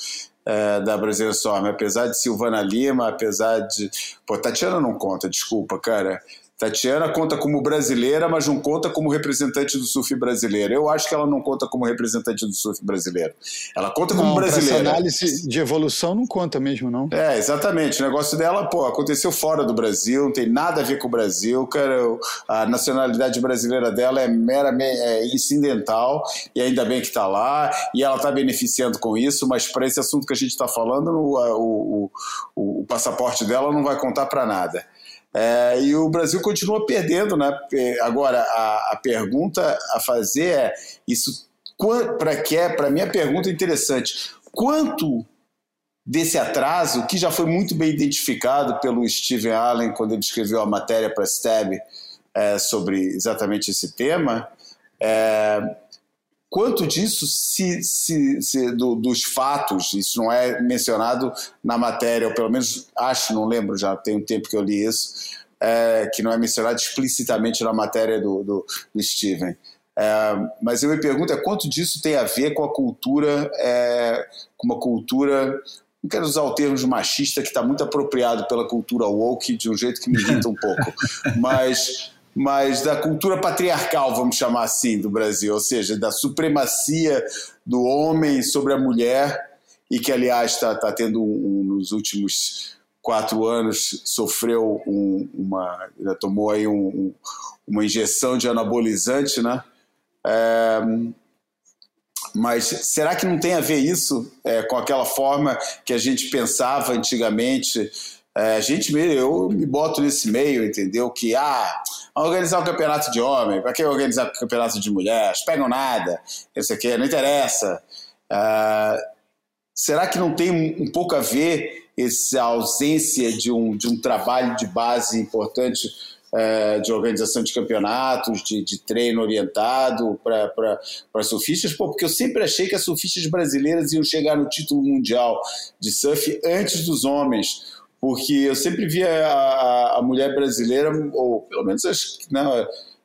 é, da Brasileira Storm, apesar de Silvana Lima, apesar de. Pô, Tatiana não conta, desculpa, cara. Tatiana conta como brasileira, mas não conta como representante do surf brasileiro. Eu acho que ela não conta como representante do surf brasileiro. Ela conta como não, brasileira. Essa análise de evolução não conta mesmo, não. É, exatamente. O negócio dela, pô, aconteceu fora do Brasil, não tem nada a ver com o Brasil, cara. A nacionalidade brasileira dela é meramente é incidental, e ainda bem que está lá, e ela está beneficiando com isso, mas para esse assunto que a gente está falando, o, o, o, o passaporte dela não vai contar para nada. É, e o Brasil continua perdendo, né? Agora, a, a pergunta a fazer é: isso para que é, para mim a pergunta é interessante. Quanto desse atraso, que já foi muito bem identificado pelo Steven Allen quando ele escreveu a matéria para a STEB é, sobre exatamente esse tema, é, Quanto disso, se, se, se do, dos fatos, isso não é mencionado na matéria, ou pelo menos acho, não lembro, já tem um tempo que eu li isso, é, que não é mencionado explicitamente na matéria do, do, do Steven. É, mas eu me pergunto é quanto disso tem a ver com a cultura, é, com uma cultura não quero usar o termo de machista, que está muito apropriado pela cultura woke, de um jeito que me irrita um pouco, mas mas da cultura patriarcal, vamos chamar assim, do Brasil, ou seja, da supremacia do homem sobre a mulher, e que, aliás, está tá tendo um, nos últimos quatro anos, sofreu um, uma. tomou aí um, uma injeção de anabolizante, né? É, mas será que não tem a ver isso é, com aquela forma que a gente pensava antigamente? É, a gente eu me boto nesse meio, entendeu? Que ah, organizar um campeonato de homem, para que organizar um campeonato de mulher? Não pegam nada, isso aqui não interessa. Uh, será que não tem um, um, pouco a ver essa ausência de um, de um trabalho de base importante uh, de organização de campeonatos, de, de treino orientado para surfistas? Pô, porque eu sempre achei que as surfistas brasileiras iam chegar no título mundial de surf antes dos homens porque eu sempre via a, a mulher brasileira, ou pelo menos as, né,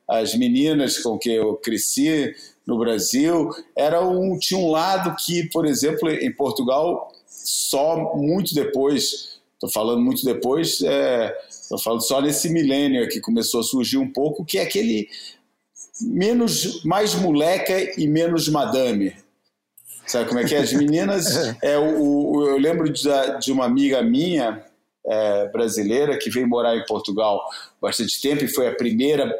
as meninas com que eu cresci no Brasil, era um, tinha um lado que, por exemplo, em Portugal, só muito depois, estou falando muito depois, é, Estou falando só nesse milênio que começou a surgir um pouco, que é aquele menos mais moleca e menos madame. Sabe como é que é? As meninas. é, o, o eu lembro de, de uma amiga minha é, brasileira que veio morar em Portugal bastante tempo e foi a primeira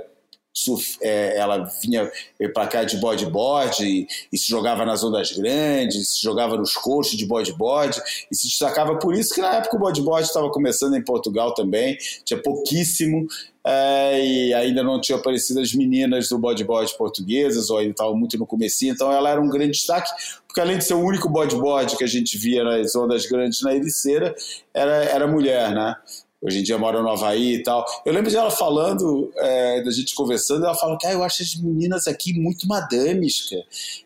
surf, é, ela vinha para cá de bodyboard e, e, se jogava nas ondas grandes, se jogava nos coxos de bodyboard e se destacava por isso que na época o bodyboard estava começando em Portugal também, tinha pouquíssimo é, e ainda não tinha aparecido as meninas do bodyboard portuguesas, ou ainda estava muito no começo, então ela era um grande destaque, porque além de ser o único bodyboard que a gente via nas ondas grandes na Ericeira, era, era mulher, né? hoje em dia mora no Havaí e tal. Eu lembro de ela falando, é, da gente conversando, ela fala que ah, eu acho as meninas aqui muito madames, cara.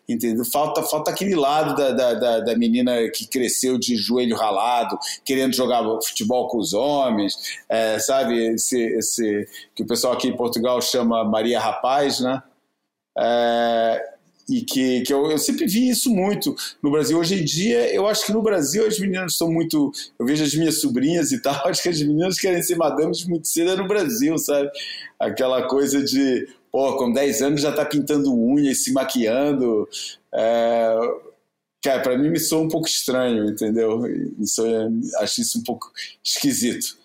Entendeu? Falta, falta aquele lado da, da, da, da, menina que cresceu de joelho ralado, querendo jogar futebol com os homens, é, sabe? Esse, esse que o pessoal aqui em Portugal chama Maria Rapaz, né? É, e que, que eu, eu, sempre vi isso muito no Brasil. Hoje em dia, eu acho que no Brasil as meninas são muito. Eu vejo as minhas sobrinhas e tal, acho que as meninas querem ser madames muito cedo é no Brasil, sabe? Aquela coisa de, pô, com 10 anos já tá pintando unha e se maquiando. É, cara, para mim me soa um pouco estranho, entendeu? Isso, acho isso um pouco esquisito.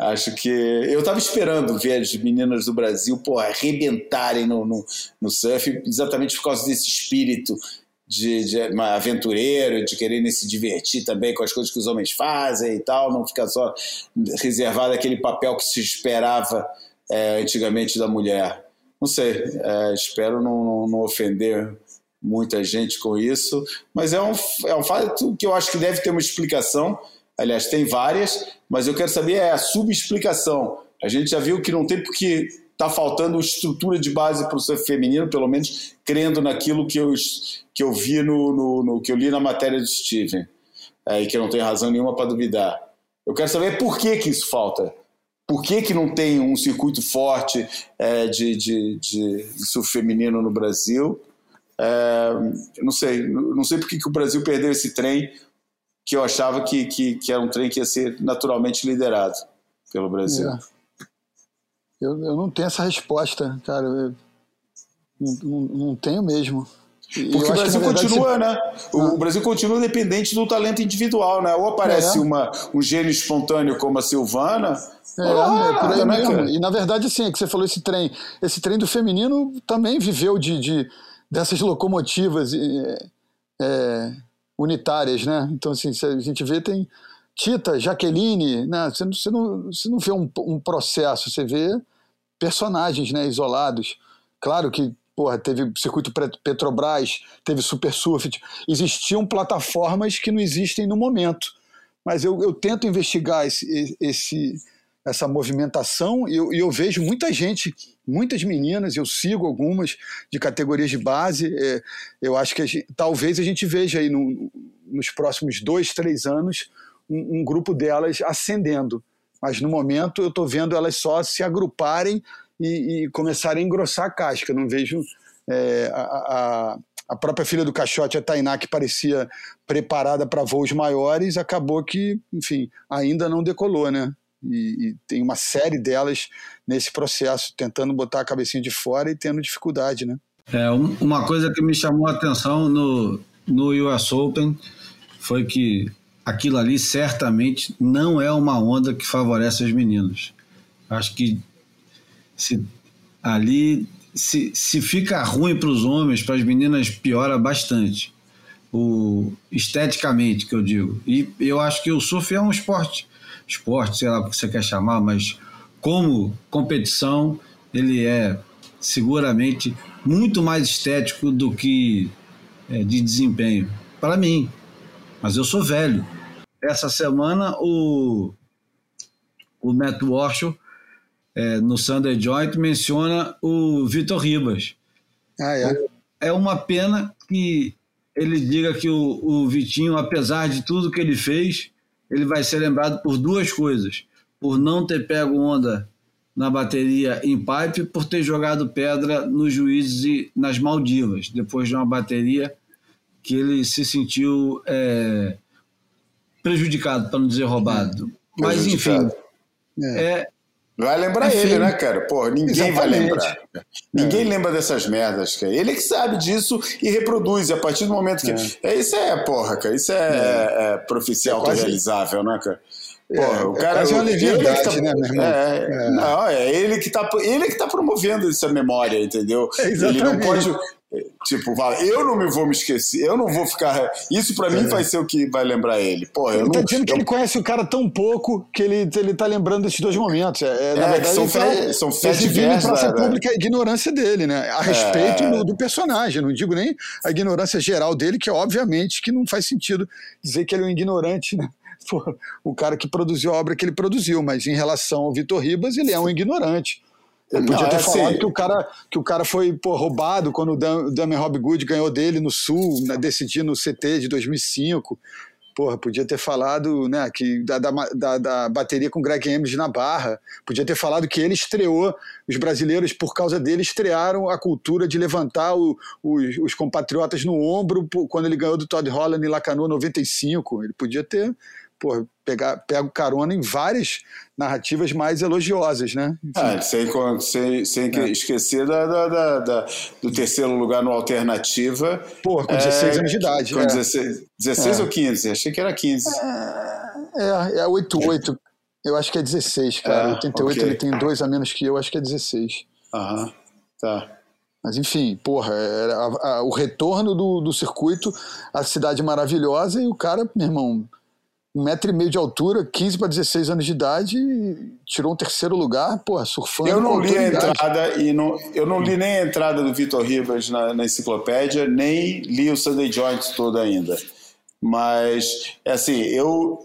Acho que eu estava esperando ver as meninas do Brasil pô, arrebentarem no, no, no, surf, exatamente por causa desse espírito de, de aventureiro, de quererem se divertir também com as coisas que os homens fazem e tal, não ficar só reservado aquele papel que se esperava é, antigamente da mulher. Não sei, é, espero não, não, não ofender muita gente com isso, mas é um, é um fato que eu acho que deve ter uma explicação Aliás, tem várias, mas eu quero saber é a subexplicação. A gente já viu que não tem porque está faltando estrutura de base para o surf feminino, pelo menos crendo naquilo que eu, que eu vi no, no, no que eu li na matéria do Steven, é, e que eu não tenho razão nenhuma para duvidar. Eu quero saber por que, que isso falta. Por que, que não tem um circuito forte é, de, de, de, surf feminino no Brasil? É, não sei, não sei por que, que o Brasil perdeu esse trem que eu achava que, que, que era um trem que ia ser naturalmente liderado pelo Brasil. É. Eu, eu não tenho essa resposta, cara. Eu, não, não, não tenho mesmo. Porque o Brasil verdade, continua, você... né? O ah. Brasil continua dependente do talento individual, né? Ou aparece é. uma, um gênio espontâneo como a Silvana. É, ah, é por aí né, mesmo. E na verdade, sim, é que você falou esse trem. Esse trem do feminino também viveu de, de dessas locomotivas. É, unitárias, né? Então, assim, a gente vê, tem Tita, Jaqueline, né? Você, você, não, você não vê um, um processo, você vê personagens né, isolados. Claro que porra, teve circuito Petrobras, teve Super Surf, existiam plataformas que não existem no momento. Mas eu, eu tento investigar esse, esse, essa movimentação e eu, eu, vejo muita gente, muitas meninas, eu sigo algumas de categorias de base. É, eu acho que a gente, talvez a gente veja aí no, nos próximos dois, três anos um, um grupo delas ascendendo. Mas no momento eu estou vendo elas só se agruparem e, e, começarem a engrossar a casca. não vejo é, a, a, a, própria filha do Caixote, a Tainá, que parecia preparada para voos maiores, acabou que, enfim, ainda não decolou, né? E, e, tem uma série delas nesse processo, tentando botar a cabecinha de fora e tendo dificuldade, né? É, uma coisa que me chamou a atenção no, no US Open foi que aquilo ali certamente não é uma onda que favorece os meninos. Acho que se ali se, se fica ruim para os homens, para as meninas piora bastante. O, esteticamente, que eu digo. E eu acho que o surf é um esporte esporte, sei lá o que você quer chamar, mas como competição, ele é seguramente muito mais estético do que é, de desempenho. Para mim. Mas eu sou velho. Essa semana o, o Matt Walsh, é, no Sunday Joint, menciona o Vitor Ribas. Ah, é? É uma pena que ele diga que o, o Vitinho, apesar de tudo que ele fez, ele vai ser lembrado por duas coisas: por não ter pego onda na bateria em pipe, por ter jogado pedra nos juízes e nas Maldivas, depois de uma bateria que ele se sentiu é, prejudicado, para não dizer roubado. Mas, enfim, é. é. Vai lembrar Enfim, ele, né, cara? Pô, ninguém exatamente. vai lembrar. Ninguém é. lembra dessas merdas, cara. Ele é que sabe disso e reproduz. E a partir do momento que. É. é isso é, porra, cara. Isso é, é. é profecia é autorrealizável, né, cara? Porra, é, o cara. É uma leviandade, tá, né, meu irmão? É, é, Não, é ele que tá, ele que tá promovendo essa memória, entendeu? ele não pode. Tipo, eu não me vou me esquecer, eu não vou ficar. Isso para mim é. vai ser o que vai lembrar ele. Porra, ele tá dizendo que eu... ele conhece o cara tão pouco que ele, ele tá lembrando desses dois momentos. É, na é, verdade, são fé, tá, são fé diversas. praça né, pública a ignorância dele, né? A respeito é... do, do, personagem. Não digo nem a ignorância geral dele, que obviamente que não faz sentido dizer que ele é um ignorante, né? o cara que produziu a obra que ele produziu, mas em relação ao Vitor Ribas, ele é um ignorante. Ele podia não, ter é falado assim... que, o cara, que o cara foi pô, roubado quando o Damian Rob Good ganhou dele no Sul, né, decidindo no CT de 2005. Porra, podia ter falado né, que da, da, da bateria com Greg Emes na barra. Podia ter falado que ele estreou, os brasileiros, por causa dele, estrearam a cultura de levantar o, os, os, compatriotas no ombro quando ele ganhou do Todd Holland em Lacanau 95. Ele podia ter pô, pegar, pego carona em várias narrativas mais elogiosas, né? Ah, sem, sem, sem é. esquecer da, da, da, do terceiro lugar no Alternativa. Pô, com 16 é, anos de idade. Com é. 16, 16 é. ou 15? Achei que era 15. É, é 8-8. Eu acho que é 16, cara. É, 88 okay. ele tem dois a menos que eu, acho que é 16. Aham, tá. Mas enfim, porra, era a, a, o retorno do, do circuito, a cidade maravilhosa e o cara, meu irmão, um metro e meio de altura, 15 para 16 anos de idade, tirou um terceiro lugar, pô, surfando. Eu não li a entrada e não, eu não li nem a entrada do Vitor Ribas na, na enciclopédia, nem li o Sunday Joint todo ainda. Mas, é assim, eu,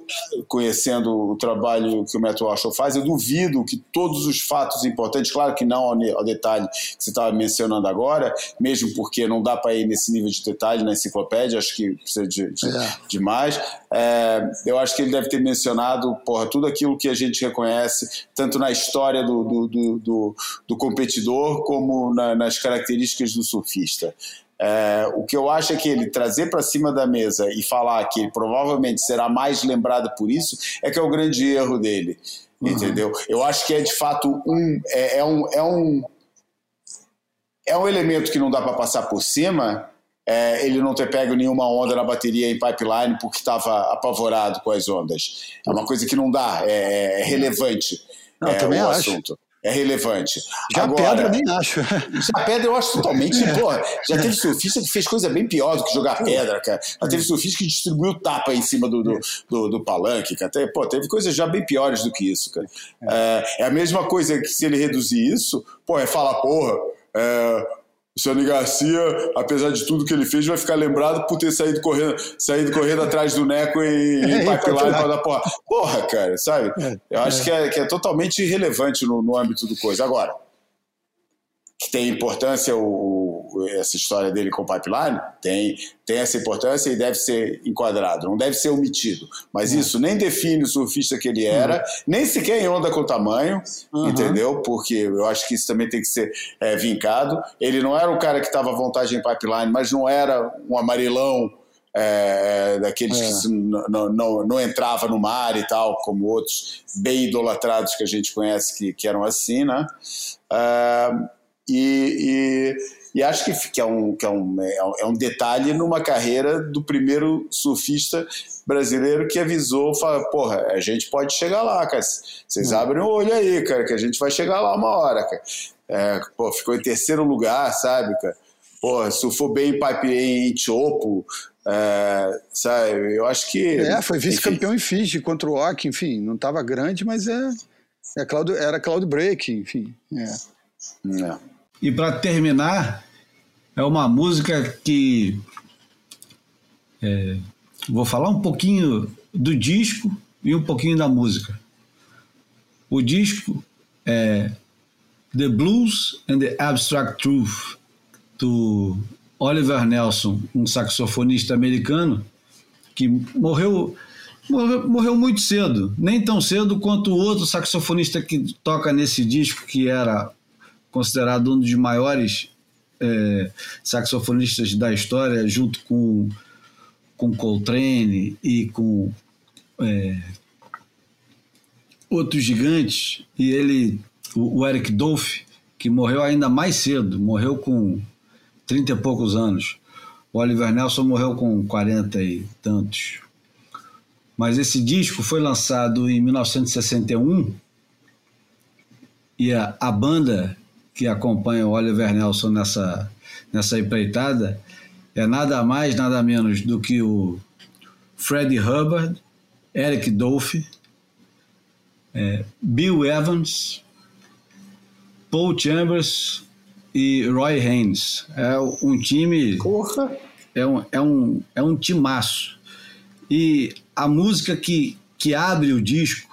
conhecendo o trabalho que o Matt Walsh faz, eu duvido que todos os fatos importantes, claro que não ao, detalhe que você estava mencionando agora, mesmo porque não dá para ir nesse nível de detalhe na enciclopédia, acho que precisa de, de, é. de mais. É, eu acho que ele deve ter mencionado porra, tudo aquilo que a gente reconhece, tanto na história do, do, do, do, do competidor, como na, nas características do surfista. É, o que eu acho é que ele trazer para cima da mesa e falar que ele provavelmente será mais lembrado por isso é que é o grande erro dele. Uhum. Entendeu? Eu acho que é de fato um. É, é um, é, um, é um elemento que não dá para passar por cima. É, ele não ter pego nenhuma onda na bateria em pipeline porque estava apavorado com as ondas. É uma coisa que não dá, é, é relevante. Não, é, também o acho. assunto é relevante. Já Agora, pedra nem acho. Já pedra eu acho totalmente. Pô, já teve surfista que fez coisa bem pior do que jogar pedra, cara. Já teve surfista que distribuiu tapa em cima do, do, do, do palanque, cara. Pô, teve coisas já bem piores do que isso, cara. É, é a mesma coisa que se ele reduzir isso, pô, é falar, porra. É, o Sony Garcia, apesar de tudo que ele fez, vai ficar lembrado por ter saído correndo, saído correndo atrás do Neco e, e é, pipeline para dar porra. Porra, cara, sabe? É, Eu acho é. Que, é, que é totalmente irrelevante no, no âmbito do coisa. Agora, que tem importância o, essa história dele com o pipeline? Tem, tem essa importância e deve ser enquadrado, não deve ser omitido. Mas uhum. isso nem define o surfista que ele era, uhum. nem sequer em onda com tamanho, uhum. entendeu? Porque eu acho que isso também tem que ser é, vincado. Ele não era um cara que estava à vontade em pipeline, mas não era um amarelão é, daqueles é. que não, não, não, entrava no mar e tal, como outros bem idolatrados que a gente conhece que, que eram assim, né? Uh, e, e, e, acho que, que, é, um, que é, um, é um detalhe numa carreira do primeiro surfista brasileiro que avisou, fala, porra, a gente pode chegar lá, cara. Vocês hum. abrem o olho aí, cara, que a gente vai chegar lá uma hora, cara. É, pô, ficou em terceiro lugar, sabe, cara? Porra, surfou bem em em Chopo, é, sabe? Eu acho que. É, foi vice-campeão em Fiji contra o Ock, enfim, não estava grande, mas é, é cloud, era cloud break, enfim. É. é. E para terminar, é uma música que é, vou falar um pouquinho do disco e um pouquinho da música. O disco é The Blues and the Abstract Truth, do Oliver Nelson, um saxofonista americano que morreu, morreu, morreu muito cedo, nem tão cedo quanto o outro saxofonista que toca nesse disco, que era considerado um dos maiores é, saxofonistas da história, junto com, com Coltrane e com é, outros gigantes, e ele, o, o Eric Dolphy, que morreu ainda mais cedo, morreu com 30 e poucos anos. O Oliver Nelson morreu com 40 e tantos. Mas esse disco foi lançado em 1961 e a, a banda que acompanha o Oliver Nelson nessa, nessa empreitada é nada mais, nada menos do que o Freddie Hubbard, Eric Dolphy, é, Bill Evans, Paul Chambers e Roy Haynes. É um time. É um, é um, é um timaço. E a música que, que abre o disco,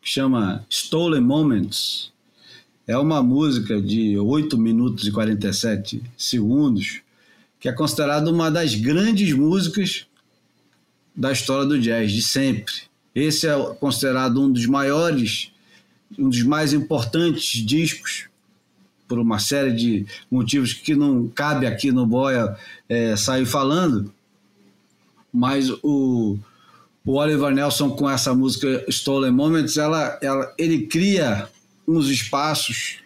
que chama Stolen Moments, é uma música de 8 minutos e 47 segundos, que é considerada uma das grandes músicas da história do jazz, de sempre. Esse é considerado um dos maiores, um dos mais importantes discos, por uma série de motivos que não cabe aqui no Boia é, sair falando, mas o, o Oliver Nelson com essa música Stolen Moments, ela, ela, ele cria uns espaços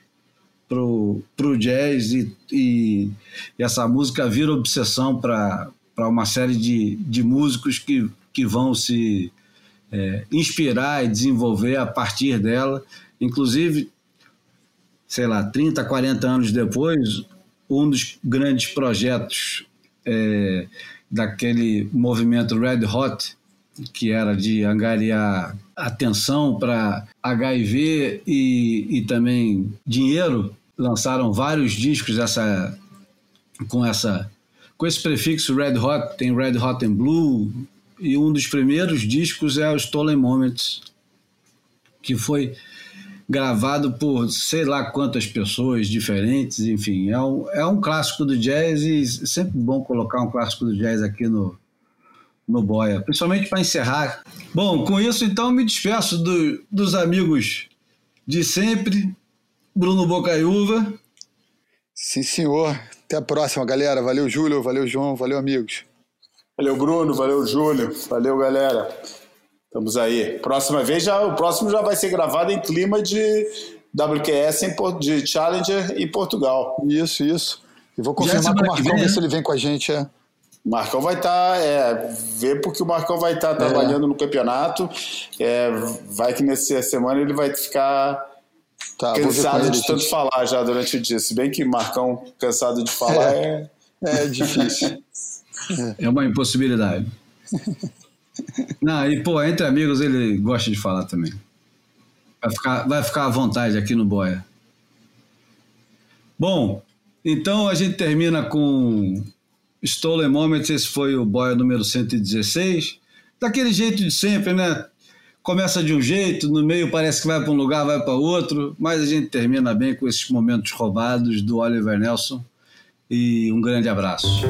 pro, pro jazz e, e, e essa música vira obsessão para uma série de, de músicos que, que vão se é, inspirar e desenvolver a partir dela. Inclusive, sei lá, 30, 40 anos depois, um dos grandes projetos é, daquele movimento Red Hot, que era de angariar atenção para HIV e, e também dinheiro, lançaram vários discos essa, com essa com esse prefixo Red Hot, tem Red Hot and Blue, e um dos primeiros discos é o Stolen Moments, que foi gravado por sei lá quantas pessoas diferentes, enfim, é um, é um clássico do jazz e sempre bom colocar um clássico do jazz aqui no, no Boia, principalmente para encerrar. Bom, com isso então me despeço do, dos amigos de sempre, Bruno Bocaiúva. Sim, senhor. Até a próxima, galera. Valeu, Júlio. Valeu, João. Valeu, amigos. Valeu, Bruno. Valeu, Júlio. Valeu, galera. Estamos aí. Próxima vez, já, o próximo já vai ser gravado em clima de WQS, em, de Challenger em Portugal. Isso, isso. E vou confirmar com o Marcão, ver se ele vem com a gente. É. O Marcão vai estar, tá, é, ver porque o Marcão vai estar tá é. trabalhando no campeonato. É, vai que nessa semana ele vai ficar tá, cansado de tanto falar já durante o dia. Se bem que Marcão cansado de falar é, é, é difícil. É uma impossibilidade. Não, e pô, entre amigos ele gosta de falar também. Vai ficar, vai ficar à vontade aqui no Boia. Bom, então a gente termina com Stolen Moments. Esse foi o Boia número 116. Daquele jeito de sempre, né? Começa de um jeito, no meio parece que vai para um lugar, vai para outro, mas a gente termina bem com esses momentos roubados do Oliver Nelson. E um grande abraço.